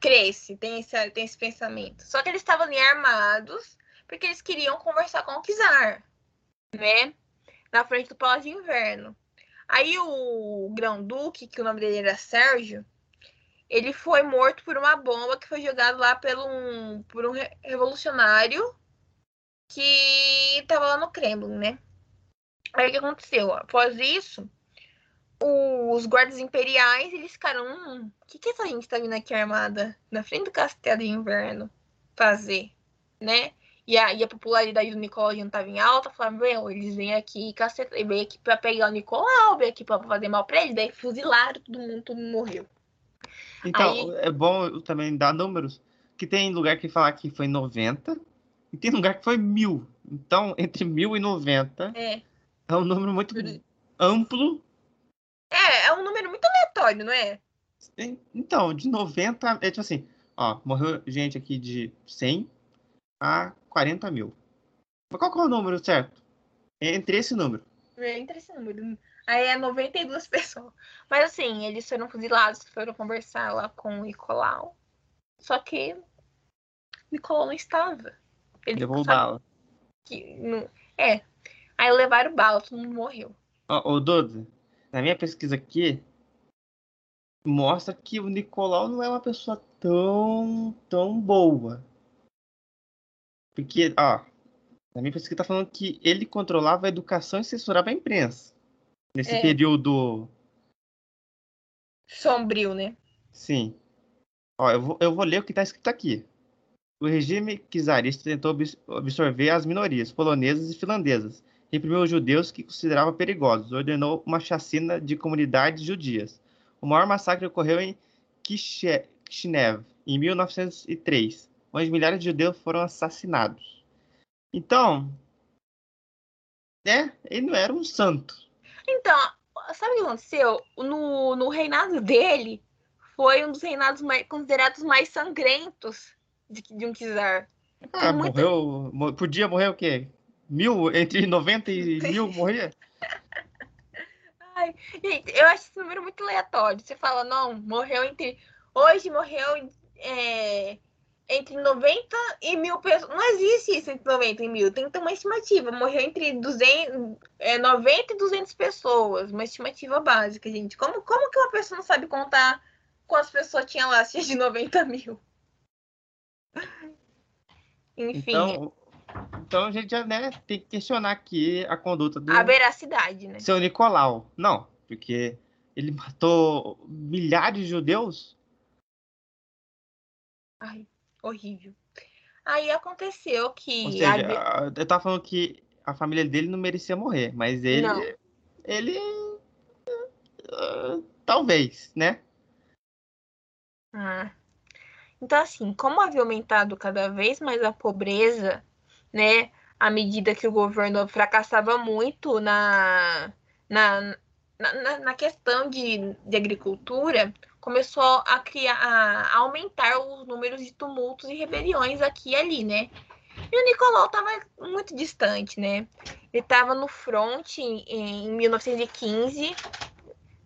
Cresce, tem esse, tem esse pensamento. Só que eles estavam ali armados porque eles queriam conversar com o Kizar, né? Na frente do Palácio de Inverno. Aí o Grão-Duque, que o nome dele era Sérgio, ele foi morto por uma bomba que foi jogada lá por um, por um revolucionário que estava lá no Kremlin, né? Aí o que aconteceu? Após isso, os guardas imperiais, eles ficaram, hum, o que, que essa gente tá vindo aqui armada na frente do castelo de inverno fazer, né? E a, e a popularidade do Nicolau não tava em alta, falaram, meu, eles vêm aqui, caceta, vêm aqui pra pegar o Nicolau, vêm aqui pra fazer mal pra ele, daí fuzilaram, todo mundo, todo mundo morreu. Então, Aí... é bom também dar números, que tem lugar que falar que foi 90, e tem lugar que foi mil. Então, entre mil e 90... É é um número muito amplo. É, é um número muito aleatório, não é? Então, de 90, é tipo assim, ó, morreu gente aqui de 100 a 40 mil. Mas qual que é o número certo? É entre esse número. É entre esse número. Aí é 92 (laughs) pessoas. Mas assim, eles foram fuzilados, foram conversar lá com o Nicolau. Só que Nicolau não estava. Ele Levou bala. Que, não, é, Aí levaram bala, todo mundo morreu. Ô, ô Dodo, na minha pesquisa aqui, mostra que o Nicolau não é uma pessoa tão, tão boa. Porque, ó, na minha pesquisa tá falando que ele controlava a educação e censurava a imprensa. Nesse é. período. Sombrio, né? Sim. Ó, eu vou, eu vou ler o que tá escrito aqui. O regime czarista tentou absorver as minorias polonesas e finlandesas reprimiu os judeus que considerava perigosos, ordenou uma chacina de comunidades judias. O maior massacre ocorreu em Kishinev, em 1903, onde milhares de judeus foram assassinados. Então, né, ele não era um santo. Então, sabe o que aconteceu? No, no reinado dele, foi um dos reinados mais, considerados mais sangrentos de, de um czar. Ah, muita... morreu, podia morrer o quê? Mil? Entre 90 e mil morrer? Ai, gente, eu acho esse número muito aleatório. Você fala, não, morreu entre. Hoje morreu é, entre 90 e mil pessoas. Não existe isso entre 90 e mil. Tem que ter uma estimativa. Morreu entre 200, é, 90 e 200 pessoas. Uma estimativa básica, gente. Como, como que uma pessoa não sabe contar quantas pessoas tinha lá se é de 90 mil? (laughs) Enfim. Então, então a gente já né, tem que questionar aqui a conduta do A veracidade, né? seu Nicolau. Não, porque ele matou milhares de judeus. Ai, horrível. Aí aconteceu que. Ou seja, a eu tava falando que a família dele não merecia morrer, mas ele. Não. Ele. ah, talvez, né? Ah. Então, assim, como havia aumentado cada vez mais a pobreza, né, à medida que o governo fracassava muito na, na, na, na- na questão de, de agricultura, começou a criar, a, aumentar os números de tumultos e rebeliões aqui e ali, né? E o Nicolau estava muito distante, né? Ele estava no front em, em 1915,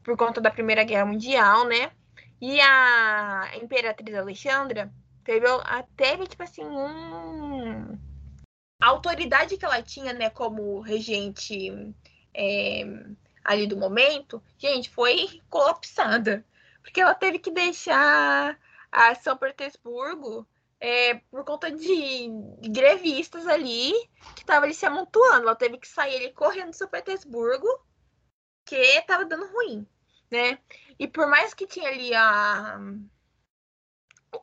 por conta da Primeira Guerra Mundial, né? E a Imperatriz Alexandra teve a- teve, tipo assim, um. A autoridade que ela tinha, né, como regente é, ali do momento, gente, foi colapsada. Porque ela teve que deixar a São Petersburgo é, por conta de, grevistas ali que estavam ali se amontoando. Ela teve que sair ali correndo de São Petersburgo, que estava dando ruim, né? E por mais que tinha ali a,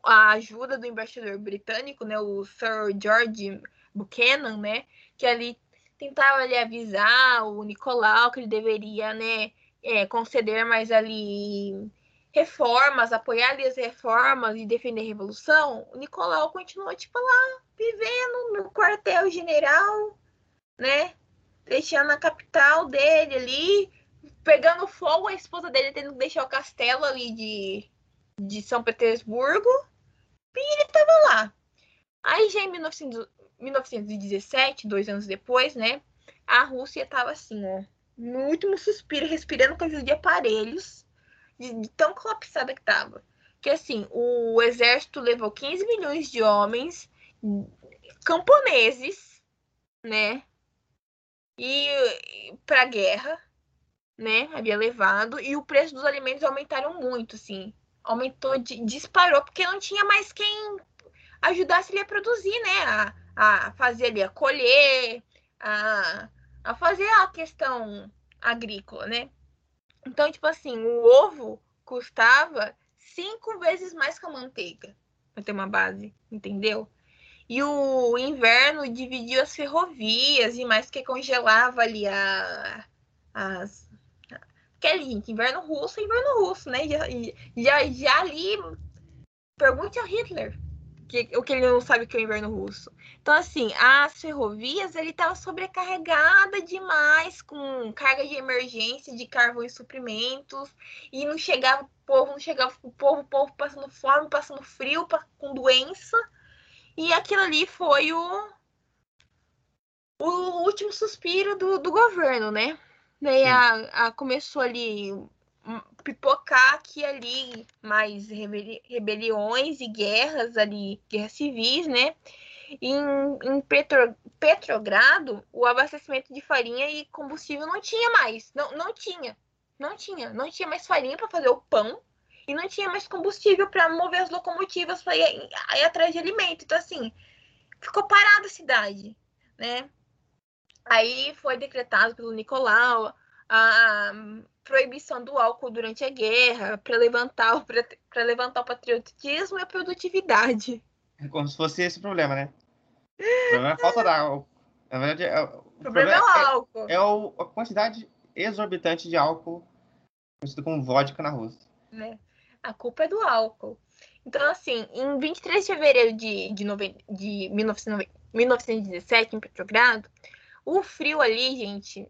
a ajuda do embaixador britânico, né, o Sir George Buchanan, né, que ali tentava ali avisar o Nicolau que ele deveria, né, é, conceder mais ali reformas, apoiar as reformas e defender a revolução, o Nicolau continuou tipo lá vivendo no quartel-general, né, deixando a capital dele ali, pegando fogo, a esposa dele tendo que deixar o castelo ali de, de São Petersburgo. E ele tava lá. Aí já em 1900 1917, dois anos depois, né? A Rússia tava assim, ó. No último suspiro, respirando coisa de aparelhos. De, de tão colapsada que tava. Que assim, o exército levou 15 milhões de homens camponeses, né? E, e pra guerra né, havia levado, e o preço dos alimentos aumentaram muito, assim. Aumentou, di- disparou, porque não tinha mais quem ajudasse ele a produzir, né? A, a fazer ali, a colher, a, a fazer a questão agrícola, né? Então, tipo assim, o ovo custava cinco vezes mais que a manteiga, pra ter uma base, entendeu? E o inverno dividiu as ferrovias e mais que congelava ali a, as, que é ali, inverno russo, inverno russo, né? Já, já, já ali, pergunte ao Hitler que, o que ele não sabe que é o inverno russo. Então, assim, as ferrovias, ele estava sobrecarregada demais com carga de emergência, de carvão e suprimentos, e não chegava o povo, não chegava o povo, o povo passando fome, passando frio, com doença, e aquilo ali foi o, o último suspiro do, do governo, né? Daí a, a começou ali pipocar aqui ali mais rebeli- rebeliões e guerras ali, guerras civis, né? Em, em Petro, Petrogrado, o abastecimento de farinha e combustível não tinha mais. Não, não tinha. Não tinha. Não tinha mais farinha para fazer o pão e não tinha mais combustível para mover as locomotivas para ir, ir atrás de alimento. Então, assim, ficou parada a cidade, né? Aí foi decretado pelo Nicolau a proibição do álcool durante a guerra para levantar, pra levantar o patriotismo e a produtividade. É como se fosse esse o problema, né? O problema é a falta da álcool. Na verdade, é, o problema é o álcool. é, é o- a quantidade exorbitante de álcool conhecido como vodka na Rússia. né? A culpa é do álcool. Então, assim, em 23 de fevereiro de, de, noven- de 1990 1917, em Petrogrado, o frio ali, gente,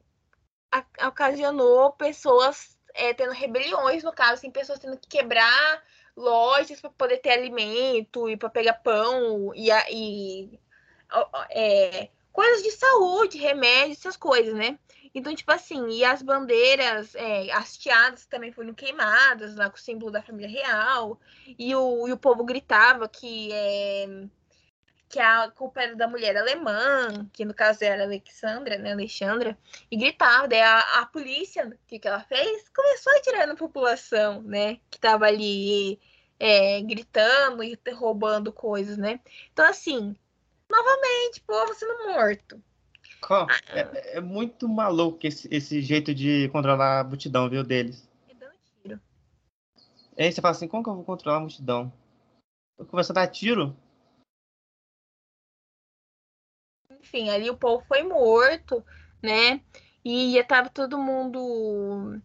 ocasionou pessoas é, tendo rebeliões, no caso, assim, pessoas tendo que quebrar lojas para poder ter alimento e para pegar pão e, e é, coisas de saúde, remédios, essas coisas, né? Então, tipo assim, e as bandeiras é, hasteadas também foram queimadas lá com o símbolo da família real. E o, e o povo gritava que, é, que a culpa era da mulher alemã, que no caso era Alexandra, né? Alexandra, e gritava. Daí a, a polícia, o que, que ela fez? Começou a atirar na população, né? Que tava ali é, gritando e roubando coisas, né? Então, assim, Novamente, povo sendo morto. É, é, muito maluco esse, esse jeito de controlar a multidão, viu, deles. E dando tiro. Aí você fala assim, como que eu vou controlar a multidão? Eu começo a dar tiro? Enfim, ali o povo foi morto, né? E já tava todo mundo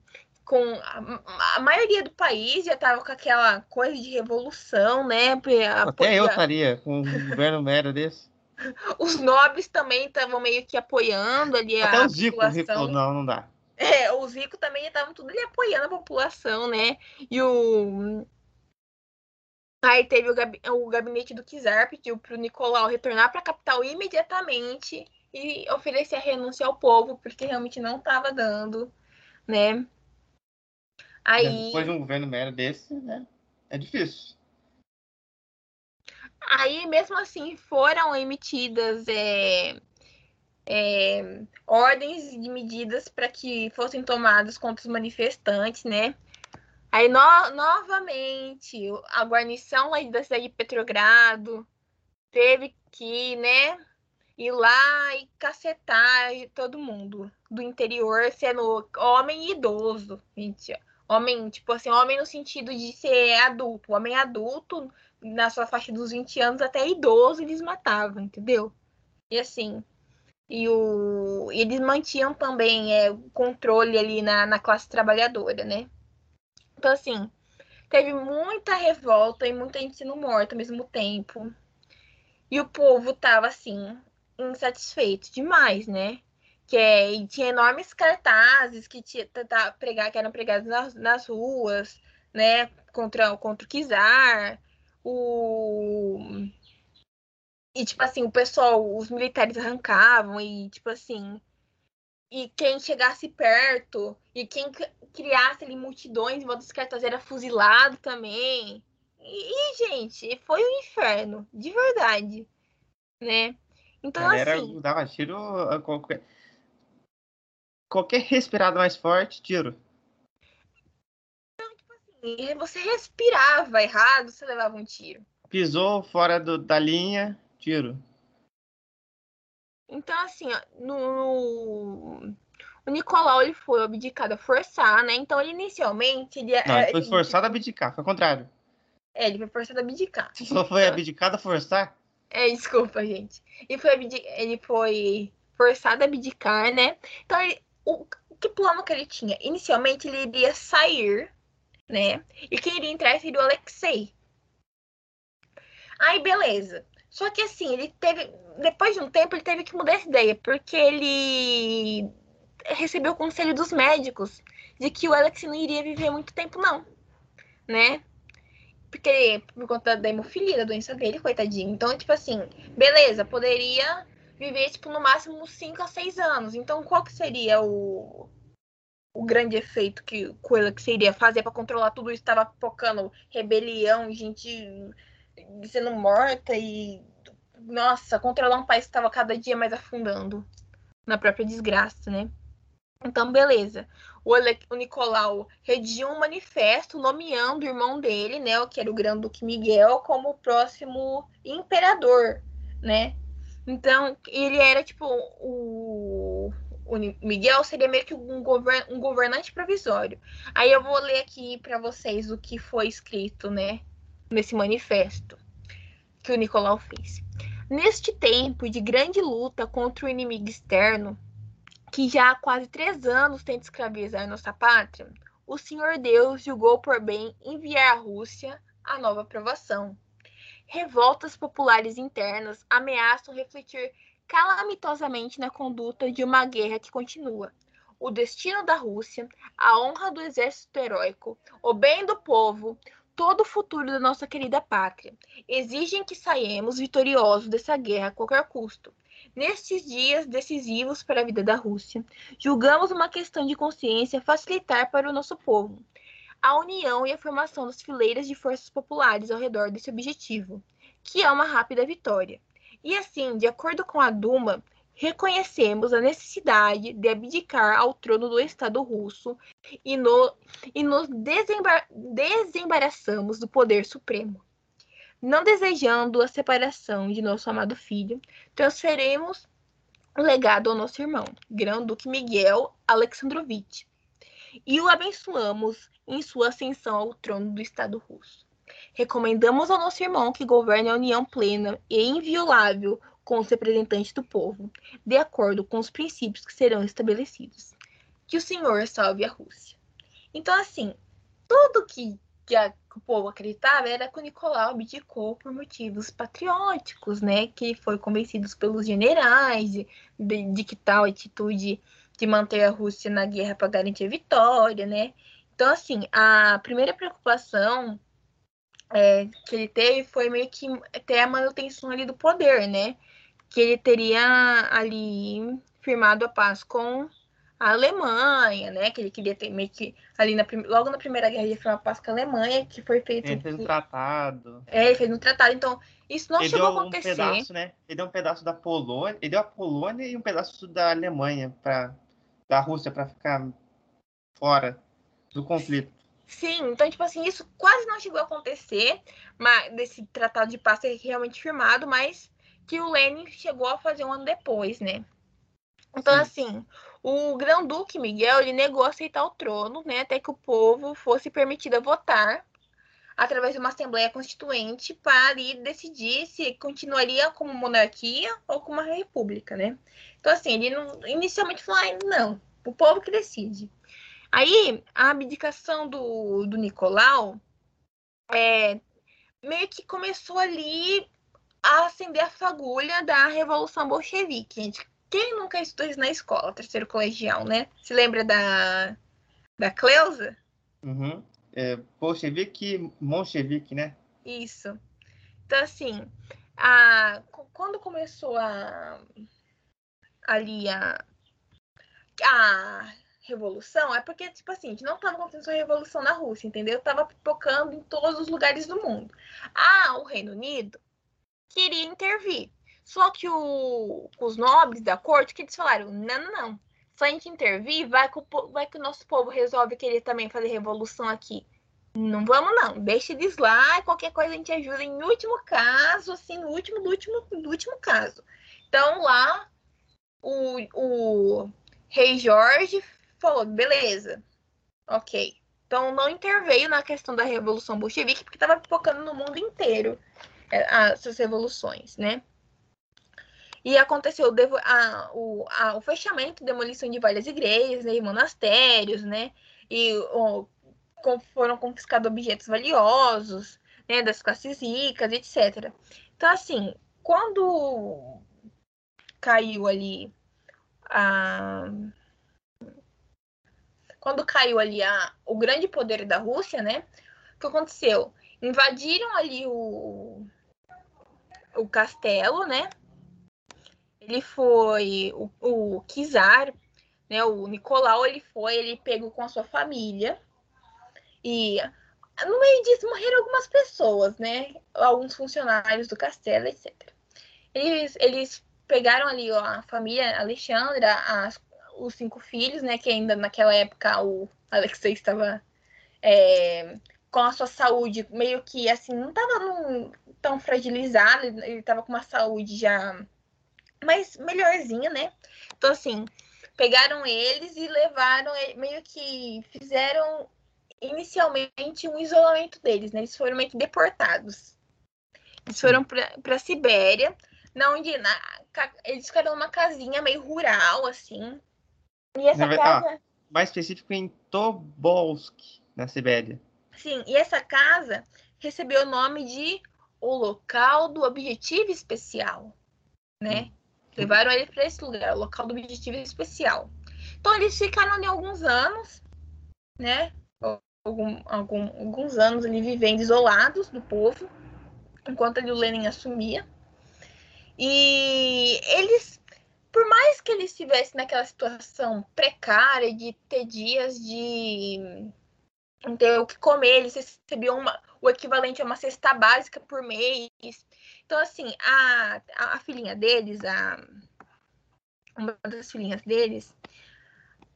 com a, a, maioria do país já tava com aquela coisa de revolução, né? Até eu estaria com um governo mero desse. (laughs) Os nobres também estavam meio que apoiando ali Até a o Zico, população. Rico, não, não dá. É, os ricos também estavam tudo ali apoiando a população, né? E o Aí teve o, gab... o gabinete do Kizar, pediu para o Nicolau retornar para a capital imediatamente e oferecer a renúncia ao povo, porque realmente não estava dando, né? Aí... Depois de um governo mero desse, né? É difícil. Aí, mesmo assim, foram emitidas é, é, ordens de medidas para que fossem tomadas contra os manifestantes, né? Aí, no, novamente, a guarnição lá da cidade de Petrogrado teve que, né, ir lá e cacetar todo mundo do interior, sendo homem idoso, gente. Homem, tipo assim, homem no sentido de ser adulto. Homem adulto, na sua faixa dos 20 anos, até idoso, eles matavam, entendeu? E assim, e o, eles mantinham também é, o controle ali na, na classe trabalhadora, né? Então, assim, teve muita revolta e muita gente sendo morta ao mesmo tempo. E o povo tava, assim, insatisfeito demais, né? Que é, tinha enormes cartazes que, tinha, tá, pregar, que eram pregados nas, nas ruas, né? Contra, contra o Kizar. O... E, tipo assim, o pessoal, os militares arrancavam e, tipo assim... E quem chegasse perto, e quem criasse ali multidões em volta dos cartazes era fuzilado também. E, e, gente, foi um inferno, de verdade, né? Então, a galera assim... dava tiro a qualquer... Qualquer respirada mais forte, tiro. Então, tipo assim, você respirava errado, você levava um tiro. Pisou fora do, da linha, tiro. Então, assim, ó, no, o Nicolau ele foi abdicado a forçar, né? Então, ele inicialmente. Ele, Não, ele foi forçado a abdicar, foi o contrário. É, ele foi forçado a abdicar. Você só foi abdicado a forçar? É, desculpa, gente. Ele foi, ele foi forçado a abdicar, né? Então, ele, o, que plano que ele tinha? Inicialmente, ele iria sair, né? E quem iria entrar seria o Alexei. Aí, beleza. Só que assim, ele teve. Depois de um tempo, ele teve que mudar essa ideia, porque ele recebeu o conselho dos médicos de que o Alex não iria viver muito tempo, não. Né? Porque por conta da hemofilia, da doença dele, coitadinho. Então, tipo assim, beleza, poderia viver, tipo, no máximo 5 a 6 anos. Então, qual que seria o, o grande efeito que o Alex iria fazer para controlar tudo isso? Estava focando rebelião, gente sendo morta e nossa, controlar um país que estava cada dia mais afundando na própria desgraça, né? Então, beleza. O, o Nicolau redigiu um manifesto nomeando o irmão dele, né, que era o Grande Duque Miguel, como o próximo imperador, né? Então, ele era tipo o, o Miguel seria meio que um, govern, um governante provisório. Aí eu vou ler aqui para vocês o que foi escrito, né, nesse manifesto que o Nicolau fez. Neste tempo de grande luta contra o inimigo externo, que já há quase três anos tenta escravizar nossa pátria, o Senhor Deus julgou por bem enviar à Rússia a nova aprovação. Revoltas populares internas ameaçam refletir calamitosamente na conduta de uma guerra que continua. O destino da Rússia, a honra do exército heróico, o bem do povo, todo o futuro da nossa querida pátria. Exigem que saiamos vitoriosos dessa guerra a qualquer custo. Nestes dias decisivos para a vida da Rússia, julgamos uma questão de consciência facilitar para o nosso povo a união e a formação das fileiras de forças populares ao redor desse objetivo, que é uma rápida vitória. E assim, de acordo com a Duma, reconhecemos a necessidade de abdicar ao trono do Estado russo e, no, e nos desembar, desembaraçamos do poder supremo. não desejando a separação de nosso amado filho, transferimos o legado ao nosso irmão, Grão-Duque Miguel Alexandrovitch, e o abençoamos em sua ascensão ao trono do Estado russo. Recomendamos ao nosso irmão que governe a união plena e inviolável com os representantes do povo, de acordo com os princípios que serão estabelecidos. Que o Senhor salve a Rússia. Então, assim, tudo que, que, a, que o povo acreditava era que o Nicolau abdicou por motivos patrióticos, né? Que foi convencido pelos generais de, de, de que tal atitude de manter a Rússia na guerra para garantir a vitória, né? Então, assim, a primeira preocupação é, que ele teve foi meio que ter a manutenção ali do poder, né? Que ele teria ali firmado a paz com a Alemanha, né? Que ele queria ter meio que ali na, logo na Primeira Guerra ele firmou a paz com a Alemanha, que foi feito. Ele fez um tratado. É, ele fez um tratado. Então, isso não ele chegou a acontecer. Um pedaço, né? Ele deu um pedaço da Polônia, ele deu a Polônia e um pedaço da Alemanha para da Rússia para ficar fora do conflito. Sim, então, tipo assim, isso quase não chegou a acontecer, mas desse tratado de paz ser realmente firmado, mas que o Lenin chegou a fazer um ano depois, né? Então, Sim. assim, o Grão-Duque Miguel, ele negou aceitar o trono, né, até que o povo fosse permitido a votar através de uma assembleia constituinte para ali decidir se continuaria como monarquia ou como uma república, né? Então, assim, ele não, inicialmente falou, ah, não, o povo que decide. Aí, a abdicação do, do Nicolau é, meio que começou ali a acender a fagulha da Revolução Bolchevique. Gente, quem nunca estudou isso na escola, terceiro colegial, né? Se lembra da, da Cleusa? Uhum. É, bolchevique, Monchevique, né? Isso. Então, assim, a, quando começou a ali a, a revolução, é porque, tipo assim, a gente não estava acontecendo a revolução na Rússia, entendeu? Tava pipocando em todos os lugares do mundo. Ah, o Reino Unido queria intervir. Só que o, os nobres da corte, que eles falaram, não, não, não. Se a gente intervir, vai que, o, vai que o nosso povo resolve querer também fazer revolução aqui. Não vamos, não. Deixa eles lá qualquer coisa a gente ajuda em último caso, assim, no último, do último, do último caso. Então, lá, o, o rei Jorge falou, beleza, ok. Então, não interveio na questão da Revolução Bolchevique, porque estava focando no mundo inteiro essas revoluções, né? E aconteceu a, o, a, o fechamento, demolição de várias igrejas né, e monastérios, né? E o, foram confiscados objetos valiosos, né? Das classes ricas, etc. Então, assim, quando caiu ali a quando caiu ali a, o grande poder da Rússia, né? O que aconteceu? Invadiram ali o, o castelo, né? Ele foi o, o Kizar, né? O Nicolau, ele foi, ele pegou com a sua família e no meio disso morreram algumas pessoas, né? Alguns funcionários do castelo, etc. Eles, eles pegaram ali ó, a família Alexandra, as, os cinco filhos, né? Que ainda naquela época o Alexei estava é, com a sua saúde meio que assim, não estava tão fragilizado, ele estava com uma saúde já mais melhorzinha, né? Então, assim, pegaram eles e levaram, meio que fizeram inicialmente um isolamento deles, né? Eles foram meio que deportados. Eles foram para a Sibéria, na onde na, eles ficaram numa casinha meio rural, assim. E essa na, casa. Ah, mais específico em Tobolsk, na Sibéria. Sim, e essa casa recebeu o nome de o local do objetivo especial, né? Levaram ele para esse lugar, o local do objetivo especial. Então eles ficaram ali alguns anos, né? Algum, algum, alguns anos ali vivendo isolados do povo, enquanto ali o Lenin assumia. E eles, por mais que eles estivessem naquela situação precária de ter dias de não ter o que comer, eles recebiam uma, o equivalente a uma cesta básica por mês. Então, assim, a, a, filhinha deles, a, uma das filhinhas deles,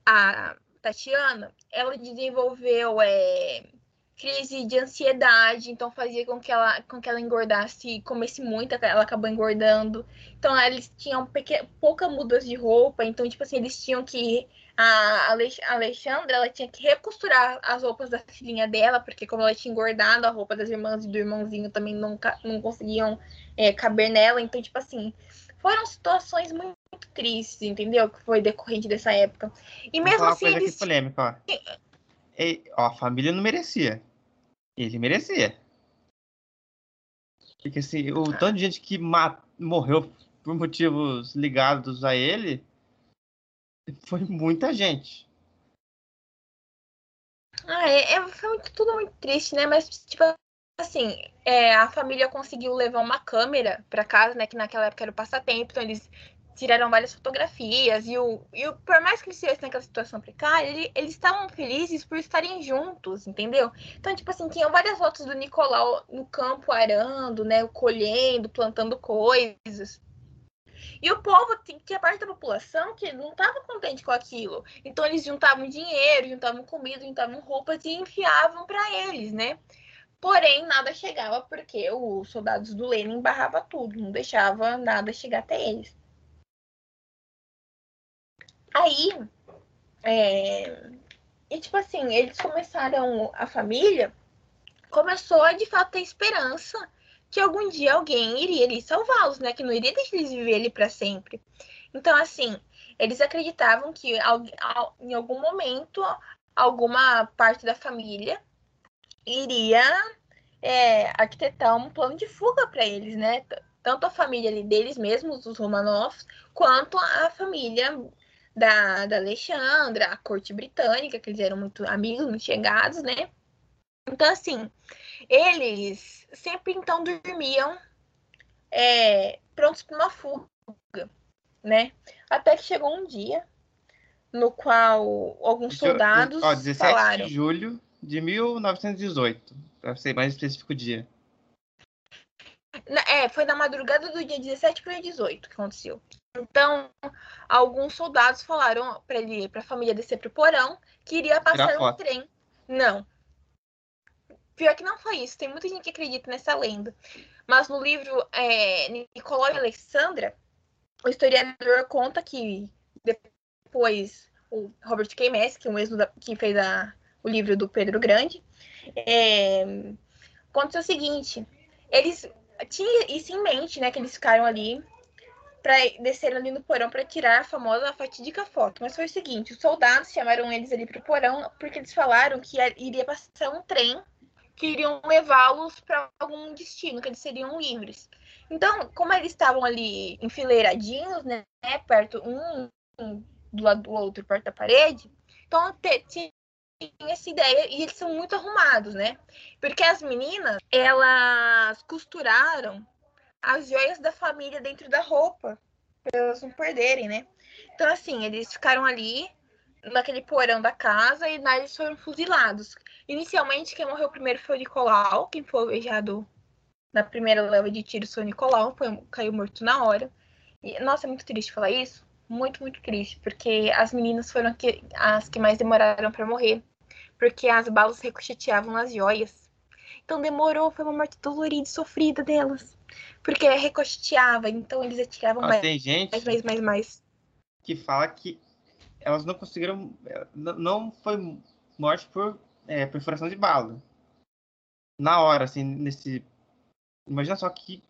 a Tatiana, ela desenvolveu é, crise de ansiedade, então fazia com que ela, com que ela engordasse, comesse muito, ela acabou engordando. Então eles tinham pequena, pouca mudas de roupa, então tipo assim, eles tinham que a Alexandra, ela tinha que recosturar as roupas da filhinha dela, porque como ela tinha engordado, a roupa das irmãs e do irmãozinho também não, não conseguiam é, caber nela, então tipo assim, foram situações muito, muito tristes, entendeu? Que foi decorrente dessa época. E mesmo Vou assim eles... polêmica, ó. E, ó, a família não merecia. Ele merecia. Porque assim, o tanto de gente que morreu por motivos ligados a ele foi muita gente. Ah, é, é foi muito, tudo muito triste, né? Mas, tipo, assim, é, a família conseguiu levar uma câmera para casa, né? Que naquela época era o passatempo, então eles tiraram várias fotografias e o, e o por mais que eles estivessem naquela situação precária, ele, eles estavam felizes por estarem juntos, entendeu? Então, tipo assim, tinham várias fotos do Nicolau no campo arando, né, colhendo, plantando coisas. E o povo tinha parte da população que não estava contente com aquilo. Então eles juntavam dinheiro, juntavam comida, juntavam roupas e enfiavam para eles, né? Porém, nada chegava porque os soldados do Lenin barrava tudo, não deixava nada chegar até eles. Aí, é... e tipo assim, eles começaram, a família começou a de fato ter esperança que algum dia alguém iria ali salvá-los, né? Que não iria deixar eles viver ali para sempre. Então, assim, eles acreditavam que em algum momento alguma parte da família iria é, arquitetar um plano de fuga para eles, né? Tanto a família ali deles mesmos, os Romanovs, quanto a família da, da Alexandra, a corte britânica, que eles eram muito amigos, muito chegados, né? Então, assim, eles sempre então dormiam é, prontos para uma fuga, né? Até que chegou um dia no qual alguns soldados Ó, 17 falaram... de julho de 1918, para ser mais específico o dia. É, foi na madrugada do dia 17 para o dia 18 que aconteceu. Então, alguns soldados falaram para ele, para a família descer pro porão, que iria passar um trem. Não. Pior que não foi isso. Tem muita gente que acredita nessa lenda. Mas no livro é, Nicolau e Alexandra, o historiador conta que depois o Robert K. Que, é mesmo da, que fez a, o livro do Pedro Grande, é, conta o seguinte: eles tinham isso em mente, né? Que eles ficaram ali para descer ali no porão para tirar a famosa fatídica foto. Mas foi o seguinte: os soldados chamaram eles ali para o porão porque eles falaram que iria passar um trem que iriam levá-los para algum destino, que eles seriam livres. Então, como eles estavam ali enfileiradinhos, né, perto um do lado do outro, perto da parede, então tinha essa ideia e eles são muito arrumados, né? Porque as meninas, elas costuraram as joias da família dentro da roupa, para elas não perderem, né? Então, assim, eles ficaram ali naquele porão da casa e lá eles foram fuzilados. Inicialmente, quem morreu primeiro foi o Nicolau, quem foi alvejado na primeira leva de tiros foi o Nicolau, foi, caiu morto na hora. E, nossa, é muito triste falar isso. Muito, muito triste, porque as meninas foram que, as que mais demoraram para morrer, porque as balas ricocheteavam nas joias. Então demorou, foi uma morte dolorida e sofrida delas. Porque recosteava, então eles atiravam ah, mais, tem gente mais, mais, mais, mais. Que fala que elas não conseguiram. Não foi morte por é, perfuração de bala. Na hora, assim, nesse. Imagina só que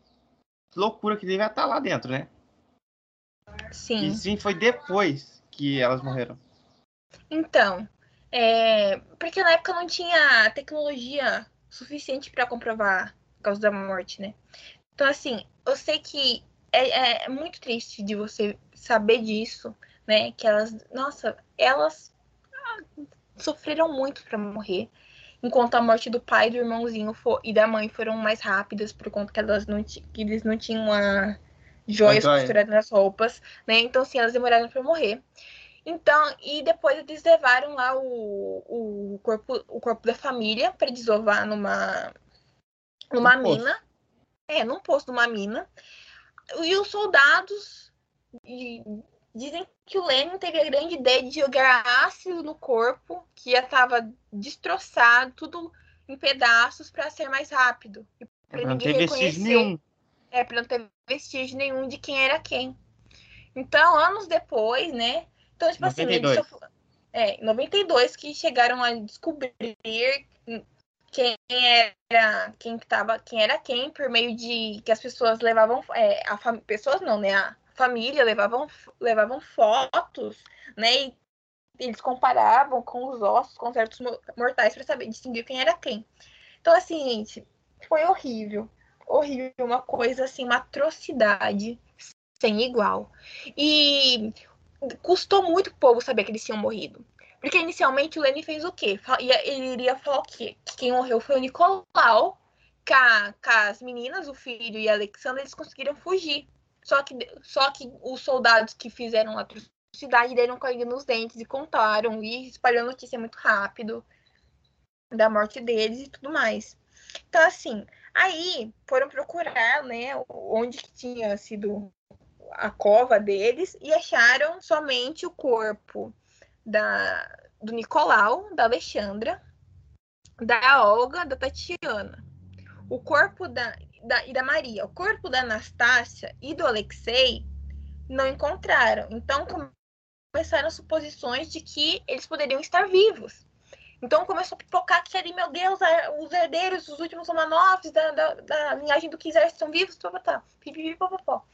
loucura que devia estar lá dentro, né? Sim. E sim, foi depois que elas morreram. Então, é... porque na época não tinha tecnologia suficiente para comprovar a causa da morte, né? Então, assim, eu sei que é, é, muito triste de você saber disso, né? Que elas, nossa, elas ah, sofreram muito para morrer. Enquanto a morte do pai, do irmãozinho for, e da mãe foram mais rápidas, por conta que, elas não que eles não tinham a joias costuradas nas roupas, né? Então, assim, elas demoraram para morrer. Então, e depois eles levaram lá o, o, corpo, o corpo da família para desovar numa, numa mina. É, num posto de uma mina. E os soldados dizem que o Lenin teve a grande ideia de jogar ácido no corpo, que já estava destroçado, tudo em pedaços para ser mais rápido. Para não ter vestígio nenhum. É, para não ter vestígio nenhum de quem era quem. Então, anos depois, né? Então, tipo 92. assim, é, 92 que chegaram a descobrir quem era quem tava, quem era quem por meio de que as pessoas levavam é, a fam... pessoas não, né, a família levavam levavam fotos, né, e eles comparavam com os ossos, com certos mortais para saber distinguir quem era quem. Então assim, gente, foi horrível, horrível, uma coisa assim, uma atrocidade sem igual. E custou muito o povo saber que eles tinham morrido. Porque inicialmente o Lenny fez o quê? Ele iria falar o quê? Que quem morreu foi o Nicolau, com as meninas, o filho e a Alexandra, eles conseguiram fugir. Só que, só que os soldados que fizeram a atrocidade deram com nos dentes e contaram e espalhou notícia muito rápido da morte deles e tudo mais. Então, assim, aí foram procurar, né, onde que tinha sido a cova deles e acharam somente o corpo da, do Nicolau, da Alexandra, da Olga, da Tatiana. O corpo da, da, e da Maria. O corpo da Anastácia e do Alexei não encontraram. Então começaram suposições de que eles poderiam estar vivos. Então começou a pipocar que ali, meu Deus, os herdeiros, os últimos Romanovs da, da, da linhagem do Kizar estão vivos, papapá, pipipipopopó.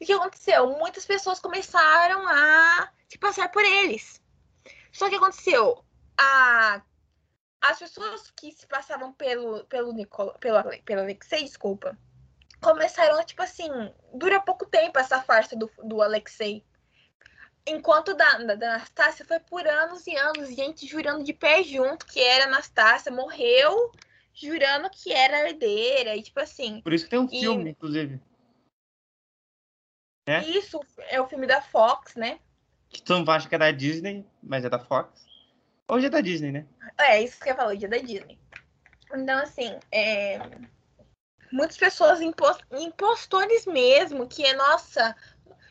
E o que aconteceu? Muitas pessoas começaram a se passar por eles. Só que aconteceu, a, as pessoas que se passavam pelo, pelo, Nicola, pelo, pelo Alexei, desculpa, começaram a, tipo assim, dura pouco tempo essa farsa do, do Alexei. Enquanto da, da, da Anastácia foi por anos e anos, gente jurando de pé junto que era Anastácia, morreu jurando que era herdeira, e tipo assim. Por isso que tem um e... filme, inclusive. É? Isso é o filme da Fox, né? Que todo mundo acha que é da Disney, mas é da Fox. Hoje é da Disney, né? É, isso que eu falo, hoje é da Disney. Então, assim, é... muitas pessoas impostores mesmo, que, é nossa,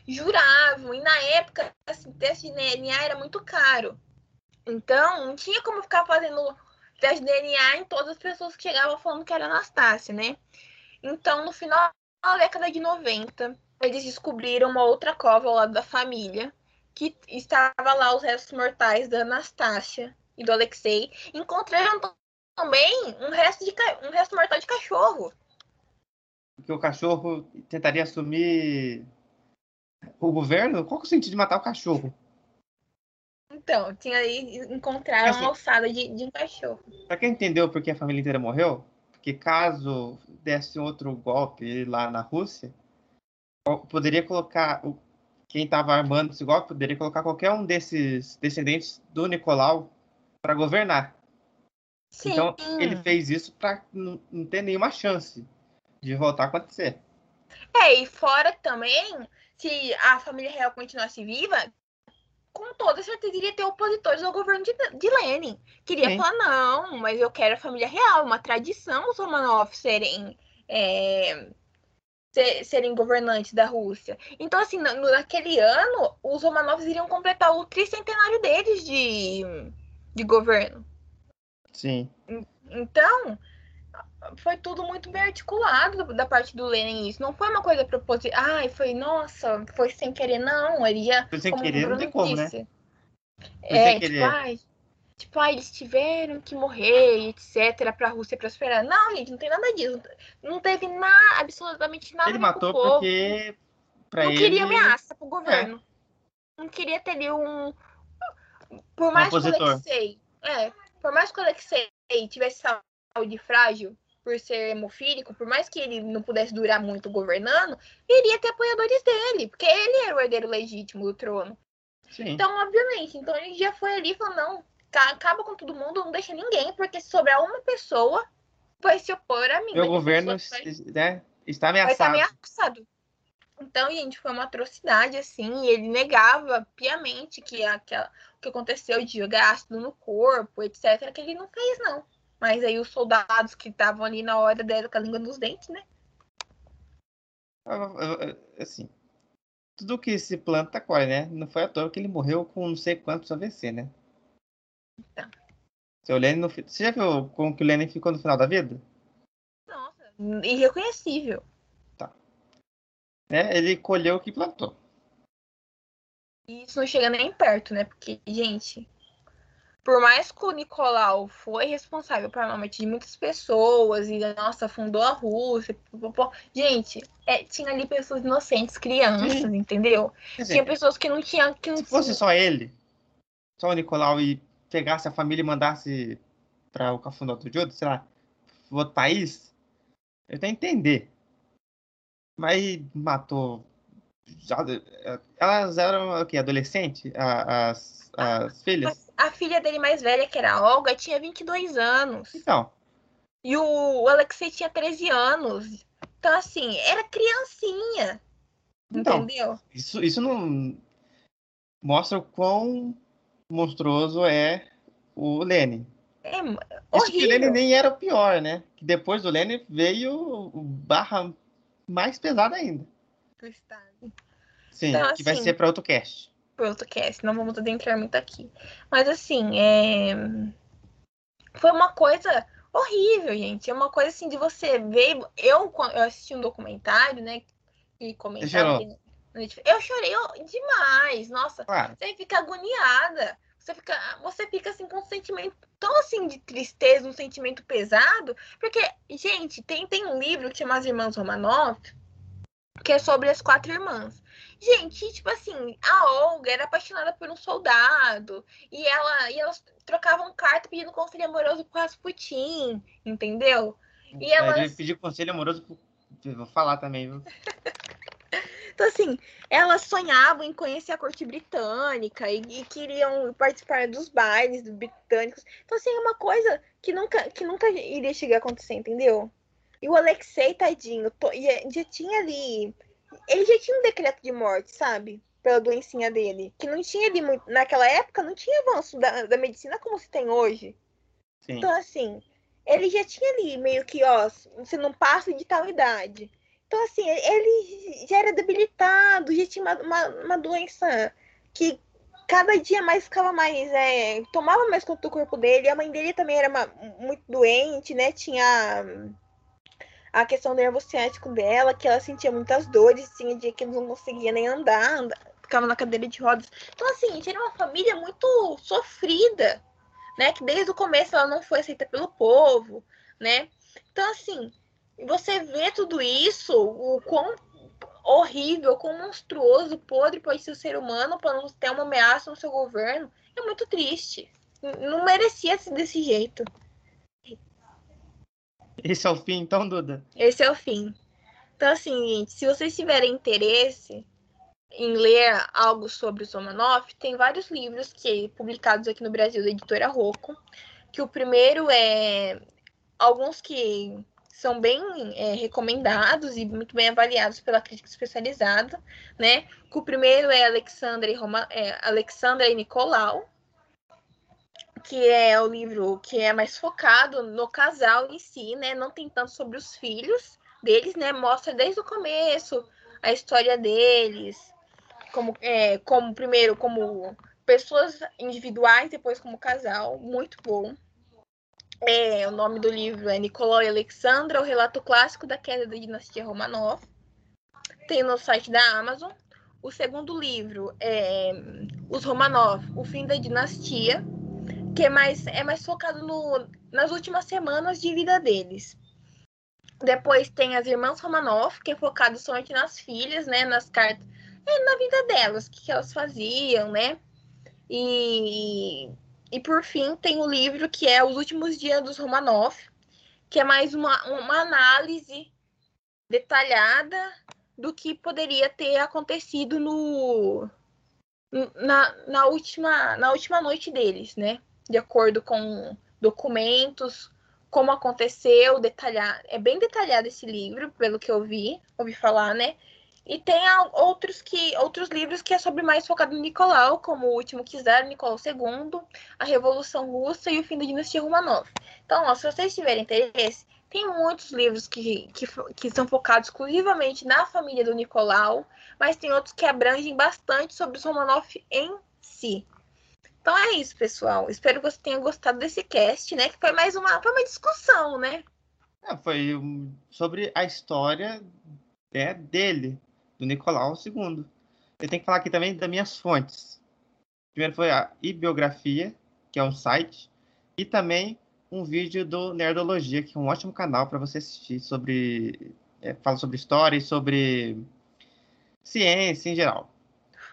juravam. E na época, assim, teste de DNA era muito caro. Então, não tinha como ficar fazendo teste de DNA em todas as pessoas que chegavam falando que era Anastácia, né? Então, no final da década de 90, eles descobriram uma outra cova ao lado da família, que estava lá os restos mortais da Anastácia e do Alexei. Encontraram também um resto, de, um resto mortal de cachorro. Porque o cachorro tentaria assumir o governo? Qual que é o sentido de matar o cachorro? Então, tinha aí, encontraram assim, uma alçada de, de um cachorro. Pra quem entendeu por que a família inteira morreu, porque caso desse outro golpe lá na Rússia, poderia colocar quem estava armando esse golpe poderia colocar qualquer um desses descendentes do Nicolau para governar. Sim. Então, ele fez isso para não ter nenhuma chance de voltar a acontecer. É, e fora também, se a família real continuasse viva, com toda certeza iria ter opositores ao governo de, de Lenin. Queria Sim. falar, não, mas eu quero a família real, uma tradição os Romanov serem é, ser, serem governantes da Rússia. Então, assim, no, naquele ano, os Romanovs iriam completar o tricentenário deles de, de governo. Sim. Então, foi tudo muito bem articulado da parte do Lenin isso. Não foi uma coisa proposital. Ai, foi, nossa, foi sem querer, não. Ele ia. Foi sem querer, não tem como, né? Foi é, tipo, querer. ai, tipo, ah, eles tiveram que morrer, etc, pra Rússia prosperar. Não, gente, não tem nada disso. Não teve nada, absolutamente nada Ele matou porque pra não ele... queria ameaça pro governo. É. Não queria ter ali um... Por mais um que o Alexei... É, por mais que o Alexei tivesse saúde frágil por ser hemofílico, por mais que ele não pudesse durar muito governando, iria ter apoiadores dele, porque ele era o herdeiro legítimo do trono. Sim. Então, obviamente, então ele já foi ali e falou, não, acaba com todo mundo, não deixa ninguém, porque se sobrar uma pessoa, vai se opor a mim. Meu governo né, está ameaçado. Vai estar ameaçado. Então, gente, foi uma atrocidade, assim, e ele negava piamente que aquela, o que aconteceu de jogar ácido no corpo, etc., que ele não fez, não. Mas aí os soldados que estavam ali na hora dela com a língua nos dentes, né? Assim, tudo que se planta colhe, né? Não foi à toa que ele morreu com não sei quantos AVC, né? Então. Seu Lenin no, você já viu como que o Lenin ficou no final da vida? Nossa, irreconhecível. Tá. É, ele colheu o que plantou. E isso não chega nem perto, né? Porque, gente, por mais que o Nicolau foi responsável pela morte de muitas pessoas e, nossa, fundou a Rússia, gente, é, tinha ali pessoas inocentes, crianças, entendeu? Dizer, tinha pessoas que não tinham. Que não se fosse só ele, só o Nicolau e pegasse a família e mandasse para o Cafundó do Judo, sei lá, outro país, eu até entender. Mas matou. Já, elas eram o quê? Adolescente? As, as filhas? A filha dele mais velha, que era a Olga, tinha 22 anos. Então. E o, o Alexei tinha 13 anos. Então, assim, era criancinha. Então, entendeu? Isso, isso não mostra o quão monstruoso é o Lenin. É Isso que o Lenin nem era o pior, né? Que depois do Lenin veio o barra mais pesado ainda. Do Stalin. Sim, então, que assim, vai ser para outro cast podcast, não vamos adentrar muito aqui. Mas assim, é... foi uma coisa horrível, gente. É uma coisa assim de você ver. Eu, eu assisti um documentário, né? E comentar. Eu chorei demais. Nossa, claro. você fica agoniada. Você fica, você fica assim com um sentimento tão assim de tristeza, um sentimento pesado. Porque, gente, tem, tem um livro que chama As Irmãs Romanov, que é sobre as quatro irmãs. Gente, tipo assim, a Olga era apaixonada por um soldado e ela e elas trocavam carta pedindo conselho amoroso pro Rasputin, entendeu? E ela elas... pedir conselho amoroso pro... Vou falar também, viu? Então, assim, elas sonhavam em conhecer a corte britânica e, e, queriam participar dos bailes dos britânicos. Então, assim, é uma coisa que nunca, que nunca iria chegar a acontecer, entendeu? E o Alexei, tadinho, to, já, já tinha ali ele já tinha um decreto de morte, sabe? Pela doencinha dele. Que não tinha ali muito. Naquela época não tinha avanço da, da medicina como se tem hoje. Sim. Então, assim, ele já tinha ali meio que, ó, você não passa de tal idade. Então, assim, ele já era debilitado, já tinha uma, uma, uma doença que cada dia mais ficava mais. É, tomava mais conta do corpo dele. A mãe dele também era uma, muito doente, né? Tinha a questão do nervo ciático dela, que ela sentia muitas dores, tinha dia que não conseguia nem andar, andar ficava na cadeira de rodas. Então, assim, tinha uma família muito sofrida, né? Que desde o começo ela não foi aceita pelo povo, né? Então, assim, você vê tudo isso, o quão horrível, quão monstruoso, podre pode ser o ser humano para não ter uma ameaça no seu governo, é muito triste. Não merecia ser desse jeito. Esse é o fim, então, Duda? Esse é o fim. Então, assim, gente, se vocês tiverem interesse em ler algo sobre o Somanoff, tem vários livros que publicados aqui no Brasil da editora Rocco. Que o primeiro é alguns que são bem é, recomendados e muito bem avaliados pela crítica especializada, né? O primeiro é Alexandra e, Roma, é, Alexandra e Nicolau, que é o livro que é mais focado no casal em si, né? Não tem tanto sobre os filhos deles, né? Mostra desde o começo a história deles, como, é, como primeiro como pessoas individuais, depois como casal, muito bom. É, o nome do livro é Nicolau e Alexandra, o relato clássico da queda da dinastia Romanov. Tem no site da Amazon. O segundo livro é Os Romanov, o fim da dinastia, que é mais, é mais focado no, nas últimas semanas de vida deles. Depois tem as irmãs Romanov, que é focado somente nas filhas, né? Nas cartas. É, na vida delas, o que, que elas faziam, né? E, e por fim tem o livro que é Os Últimos Dias dos Romanov, que é mais uma, uma análise detalhada do que poderia ter acontecido no, na, na, última, na última noite deles, né? de acordo com documentos, como aconteceu, detalhar. É bem detalhado esse livro, pelo que eu vi, ouvi falar, né? E tem outros que outros livros que é sobre mais focado no Nicolau, como o último Czar, Nicolau II, a Revolução Russa e o fim da dinastia Romanov. Então, ó, se vocês tiverem interesse, tem muitos livros que, que, que são focados exclusivamente na família do Nicolau, mas tem outros que abrangem bastante sobre os Romanov em si. Então é isso, pessoal. Espero que você tenha gostado desse cast, né? Que foi mais uma, foi uma discussão, né? É, foi sobre a história é, dele, do Nicolau II. Eu tenho que falar aqui também das minhas fontes. Primeiro foi a Ibiografia, que é um site, e também um vídeo do Nerdologia, que é um ótimo canal para você assistir sobre. É, fala sobre história e sobre ciência em geral.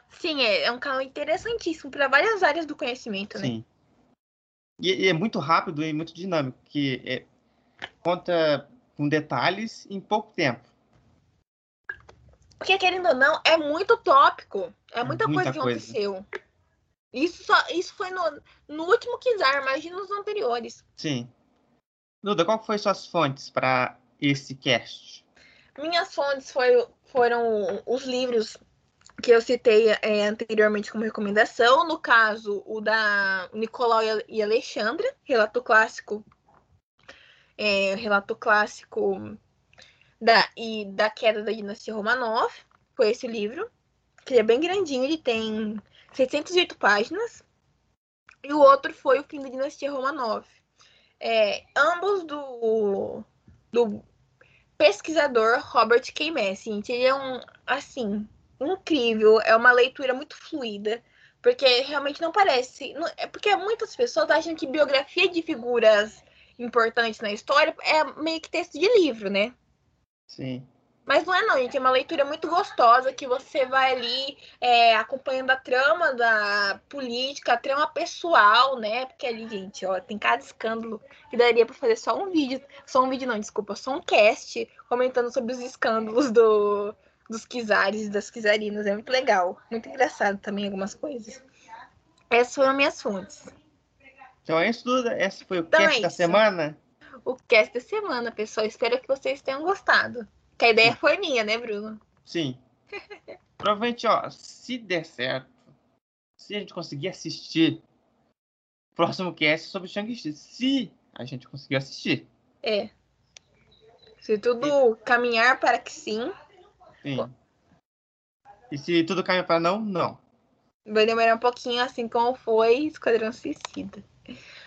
Sim, é, é um canal interessantíssimo para várias áreas do conhecimento, né? Sim. E, e, é muito rápido e muito dinâmico, que é, conta com detalhes em pouco tempo. Porque, querendo ou não, é muito tópico. É muita, muita coisa que coisa. aconteceu. Isso, só, isso foi no, no último Kizar, imagina nos anteriores. Sim. Duda, qual foi suas fontes para esse cast? Minhas fontes foi, foram os livros que eu citei é, anteriormente como recomendação. No caso, o da Nicolau e Alexandra, relato clássico. É, relato clássico da, e da queda da dinastia Romanov. Foi esse livro. Que é bem grandinho, ele tem 608 páginas. E o outro foi o fim da dinastia Romanov. É, ambos do, do pesquisador Robert K. Messing. Ele é um, assim, incrível. É uma leitura muito fluida. Porque realmente não parece. Não, é porque muitas pessoas acham que biografia de figuras importantes na história é meio que texto de livro, né? Sim. Mas não é não, gente. É uma leitura muito gostosa que você vai ali é, acompanhando a trama da política, a trama pessoal, né? Porque ali, gente, ó, tem cada escândalo que daria para fazer só um vídeo. Só um vídeo, não, desculpa, só um cast comentando sobre os escândalos do, dos Kizares e das Kizarinas. É muito legal. Muito engraçado também algumas coisas. Essas foram minhas fontes. Então é isso, Duda. Esse foi o então cast é da semana? O cast da semana, pessoal. Espero que vocês tenham gostado. Que a ideia foi minha, né, Bruno? Sim. (laughs) Provavelmente, ó, se der certo, se a gente conseguir assistir o próximo cast sobre Shang-Chi, se a gente conseguir assistir. É. Se tudo caminhar para que sim. Sim. Pô. E se tudo caminhar para não, não. Vai demorar um pouquinho, assim como foi Esquadrão Suicida.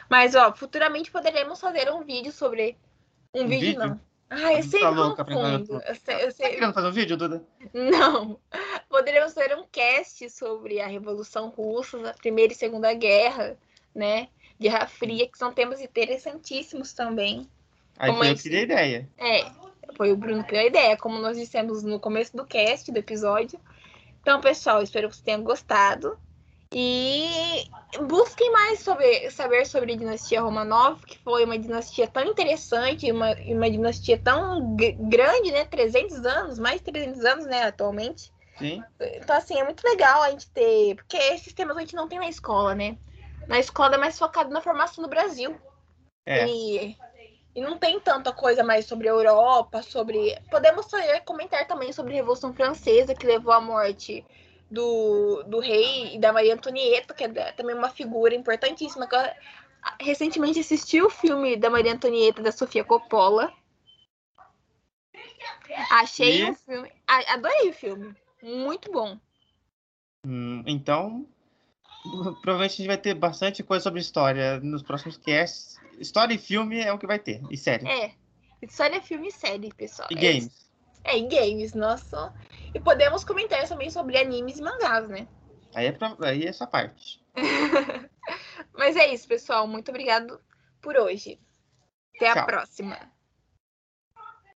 Mas, ó, futuramente poderemos fazer um vídeo sobre. Um, um vídeo, vídeo, não. Ai, eu sempre tá louca confundo. Eu sei, eu sei... Tá querendo fazer um vídeo, Duda? Não. Poderíamos fazer um cast sobre a Revolução Russa, a Primeira e Segunda Guerra, né? Guerra Fria, que são temas interessantíssimos também. Aí como foi eu que dei a ideia. É, foi o Bruno que deu a ideia, como nós dissemos no começo do cast, do episódio. Então, pessoal, espero que vocês tenham gostado. E busquem mais sobre, saber sobre a dinastia Romanov, que foi uma dinastia tão interessante, uma, uma dinastia tão grande, né? 300 anos, mais de 300 anos, né, atualmente. Sim. Então, assim, é muito legal a gente ter. Porque esses temas a gente não tem na escola, né? Na escola é mais focado na formação do Brasil. É. E, e não tem tanta coisa mais sobre a Europa, sobre. Podemos comentar também sobre a Revolução Francesa, que levou à morte do, do rei e da Maria Antonieta, que é também uma figura importantíssima. Eu recentemente assisti o filme da Maria Antonieta da Sofia Coppola. Achei o filme. Adorei o filme. Muito bom. Hum, então, provavelmente a gente vai ter bastante coisa sobre história nos próximos casts. História e filme é o que vai ter, e série. É. História, filme e série, pessoal. E é games. É, e games, nossa. E podemos comentar também sobre animes e mangás, né? Aí é, pra, aí é essa parte. (laughs) Mas é isso, pessoal. Muito obrigado por hoje. Até Tchau. a próxima.